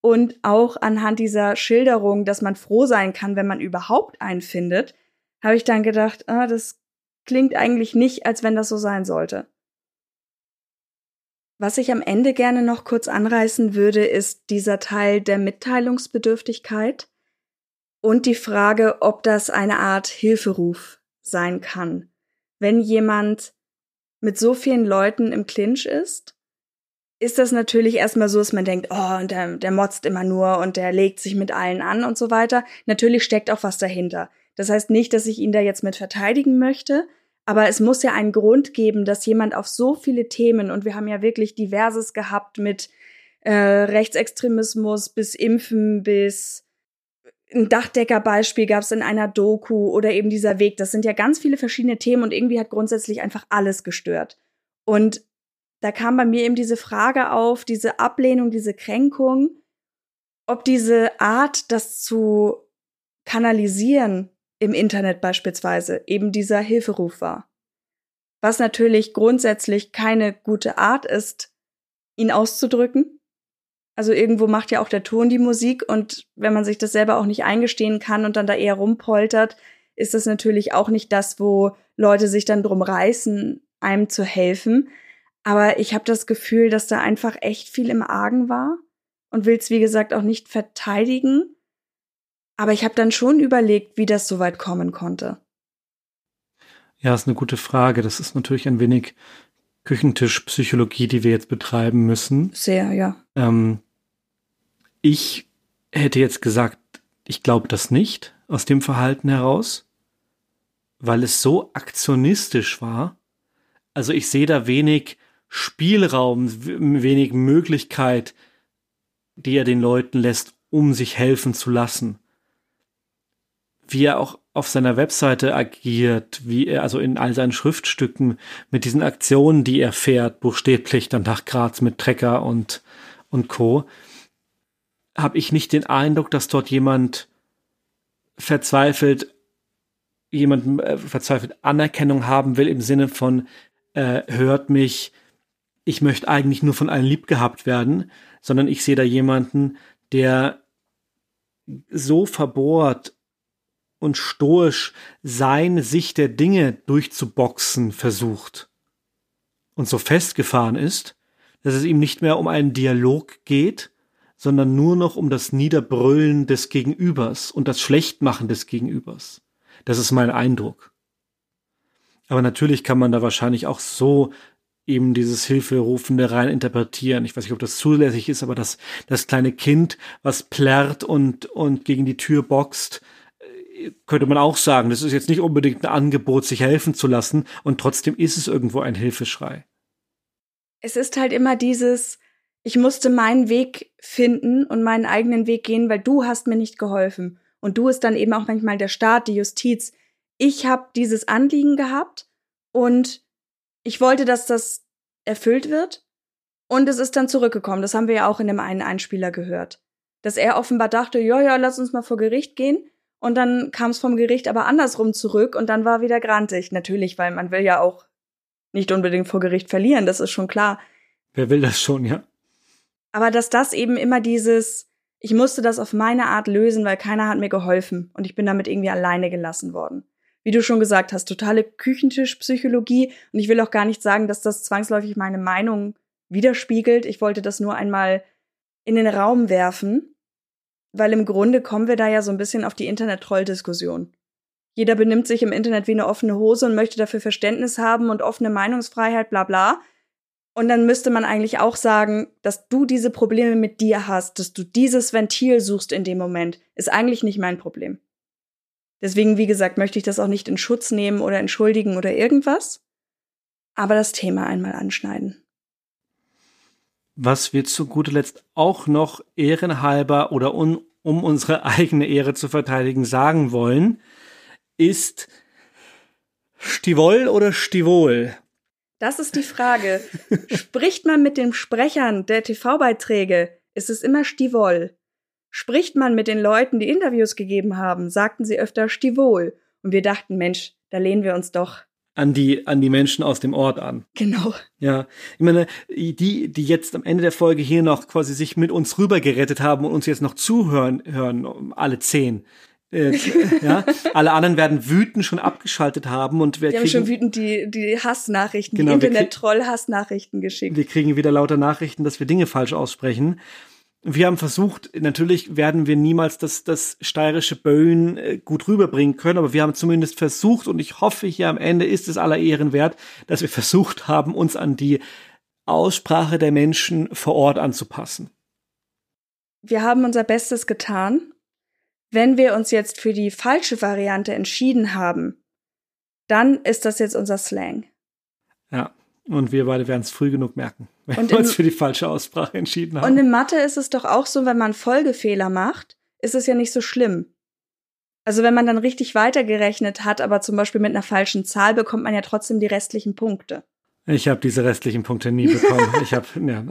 Und auch anhand dieser Schilderung, dass man froh sein kann, wenn man überhaupt einen findet, habe ich dann gedacht, ah, das klingt eigentlich nicht, als wenn das so sein sollte. Was ich am Ende gerne noch kurz anreißen würde, ist dieser Teil der Mitteilungsbedürftigkeit und die Frage, ob das eine Art Hilferuf sein kann. Wenn jemand mit so vielen Leuten im Clinch ist, ist das natürlich erstmal so, dass man denkt, oh, und der, der motzt immer nur und der legt sich mit allen an und so weiter. Natürlich steckt auch was dahinter. Das heißt nicht, dass ich ihn da jetzt mit verteidigen möchte, aber es muss ja einen Grund geben, dass jemand auf so viele Themen, und wir haben ja wirklich diverses gehabt mit äh, Rechtsextremismus bis Impfen bis ein Dachdeckerbeispiel gab es in einer Doku oder eben dieser Weg. Das sind ja ganz viele verschiedene Themen und irgendwie hat grundsätzlich einfach alles gestört. Und da kam bei mir eben diese Frage auf, diese Ablehnung, diese Kränkung, ob diese Art, das zu kanalisieren, im Internet beispielsweise eben dieser Hilferuf war. Was natürlich grundsätzlich keine gute Art ist, ihn auszudrücken. Also irgendwo macht ja auch der Ton die Musik und wenn man sich das selber auch nicht eingestehen kann und dann da eher rumpoltert, ist das natürlich auch nicht das, wo Leute sich dann drum reißen, einem zu helfen. Aber ich habe das Gefühl, dass da einfach echt viel im Argen war und will es, wie gesagt, auch nicht verteidigen. Aber ich habe dann schon überlegt, wie das so weit kommen konnte. Ja, ist eine gute Frage. Das ist natürlich ein wenig Küchentischpsychologie, die wir jetzt betreiben müssen. Sehr, ja. Ähm, ich hätte jetzt gesagt, ich glaube das nicht aus dem Verhalten heraus, weil es so aktionistisch war. Also ich sehe da wenig Spielraum, wenig Möglichkeit, die er den Leuten lässt, um sich helfen zu lassen wie er auch auf seiner Webseite agiert, wie er also in all seinen Schriftstücken mit diesen Aktionen, die er fährt, buchstäblich dann nach Graz mit Trecker und und Co. habe ich nicht den Eindruck, dass dort jemand verzweifelt jemand äh, verzweifelt Anerkennung haben will im Sinne von äh, hört mich, ich möchte eigentlich nur von allen lieb gehabt werden, sondern ich sehe da jemanden, der so verbohrt und stoisch seine Sicht der Dinge durchzuboxen versucht. und so festgefahren ist, dass es ihm nicht mehr um einen Dialog geht, sondern nur noch um das Niederbrüllen des Gegenübers und das Schlechtmachen des Gegenübers. Das ist mein Eindruck. Aber natürlich kann man da wahrscheinlich auch so eben dieses Hilferufende rein interpretieren. Ich weiß nicht, ob das zulässig ist, aber das, das kleine Kind, was plärrt und, und gegen die Tür boxt, könnte man auch sagen, das ist jetzt nicht unbedingt ein Angebot, sich helfen zu lassen, und trotzdem ist es irgendwo ein Hilfeschrei. Es ist halt immer dieses, ich musste meinen Weg finden und meinen eigenen Weg gehen, weil du hast mir nicht geholfen. Und du ist dann eben auch manchmal der Staat, die Justiz. Ich habe dieses Anliegen gehabt und ich wollte, dass das erfüllt wird. Und es ist dann zurückgekommen. Das haben wir ja auch in dem einen Einspieler gehört. Dass er offenbar dachte, ja, ja, lass uns mal vor Gericht gehen. Und dann kam es vom Gericht aber andersrum zurück und dann war wieder grantig. Natürlich, weil man will ja auch nicht unbedingt vor Gericht verlieren, das ist schon klar. Wer will das schon, ja? Aber dass das eben immer dieses, ich musste das auf meine Art lösen, weil keiner hat mir geholfen und ich bin damit irgendwie alleine gelassen worden wie du schon gesagt hast, totale Küchentischpsychologie. Und ich will auch gar nicht sagen, dass das zwangsläufig meine Meinung widerspiegelt. Ich wollte das nur einmal in den Raum werfen, weil im Grunde kommen wir da ja so ein bisschen auf die Internet-Troll-Diskussion. Jeder benimmt sich im Internet wie eine offene Hose und möchte dafür Verständnis haben und offene Meinungsfreiheit, bla bla. Und dann müsste man eigentlich auch sagen, dass du diese Probleme mit dir hast, dass du dieses Ventil suchst in dem Moment, ist eigentlich nicht mein Problem. Deswegen, wie gesagt, möchte ich das auch nicht in Schutz nehmen oder entschuldigen oder irgendwas, aber das Thema einmal anschneiden. Was wir zu guter Letzt auch noch ehrenhalber oder un, um unsere eigene Ehre zu verteidigen sagen wollen, ist Stivol oder Stivol? Das ist die Frage. Spricht man mit den Sprechern der TV-Beiträge, ist es immer Stivol. Spricht man mit den Leuten, die Interviews gegeben haben, sagten sie öfter Stivol. Und wir dachten, Mensch, da lehnen wir uns doch an die an die Menschen aus dem Ort an. Genau. Ja, ich meine, die die jetzt am Ende der Folge hier noch quasi sich mit uns rüber gerettet haben und uns jetzt noch zuhören hören, alle zehn. Äh, ja, alle anderen werden wütend schon abgeschaltet haben und wir die kriegen, haben schon wütend die die Hassnachrichten, Genau, die Internet-Troll-Hassnachrichten geschickt. wir kriegen wieder lauter Nachrichten, dass wir Dinge falsch aussprechen. Wir haben versucht, natürlich werden wir niemals das, das steirische Böen äh, gut rüberbringen können, aber wir haben zumindest versucht und ich hoffe, hier am Ende ist es aller Ehren wert, dass wir versucht haben, uns an die Aussprache der Menschen vor Ort anzupassen. Wir haben unser Bestes getan. Wenn wir uns jetzt für die falsche Variante entschieden haben, dann ist das jetzt unser Slang. Und wir beide werden es früh genug merken, wenn Und wir uns für die falsche Aussprache entschieden haben. Und in Mathe ist es doch auch so, wenn man Folgefehler macht, ist es ja nicht so schlimm. Also wenn man dann richtig weitergerechnet hat, aber zum Beispiel mit einer falschen Zahl, bekommt man ja trotzdem die restlichen Punkte. Ich habe diese restlichen Punkte nie bekommen. ich habe ja.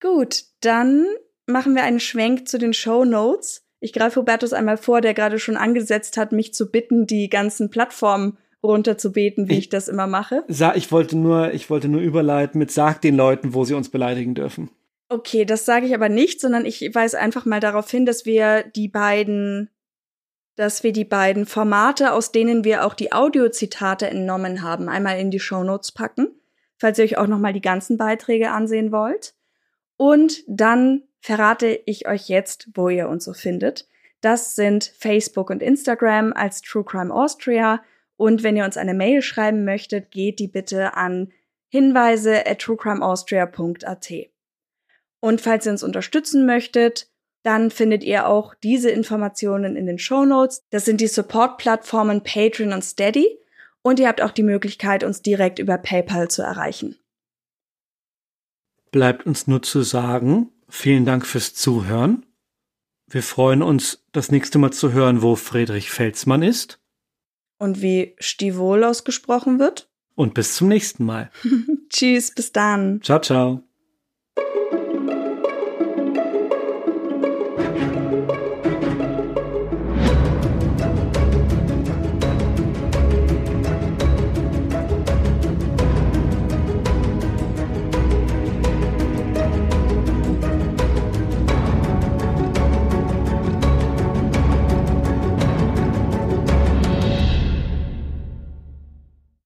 Gut, dann machen wir einen Schwenk zu den Show Notes. Ich greife Hubertus einmal vor, der gerade schon angesetzt hat, mich zu bitten, die ganzen Plattformen runterzubeten, wie ich, Ich- das immer mache. Sa ich wollte nur, ich wollte nur überleiten mit sag den Leuten, wo sie uns beleidigen dürfen. Okay, das sage ich aber nicht, sondern ich weise einfach mal darauf hin, dass wir die beiden, dass wir die beiden Formate, aus denen wir auch die Audiozitate entnommen haben, einmal in die Shownotes packen, falls ihr euch auch noch mal die ganzen Beiträge ansehen wollt. Und dann verrate ich euch jetzt, wo ihr uns so findet. Das sind Facebook und Instagram als True Crime Austria. Und wenn ihr uns eine Mail schreiben möchtet, geht die bitte an hinweise at truecrimeaustria.at. Und falls ihr uns unterstützen möchtet, dann findet ihr auch diese Informationen in den Show Notes. Das sind die Support-Plattformen Patreon und Steady. Und ihr habt auch die Möglichkeit, uns direkt über PayPal zu erreichen. Bleibt uns nur zu sagen, vielen Dank fürs Zuhören. Wir freuen uns, das nächste Mal zu hören, wo Friedrich Felsmann ist. Und wie Stivol ausgesprochen wird? Und bis zum nächsten Mal. Tschüss, bis dann. Ciao, ciao.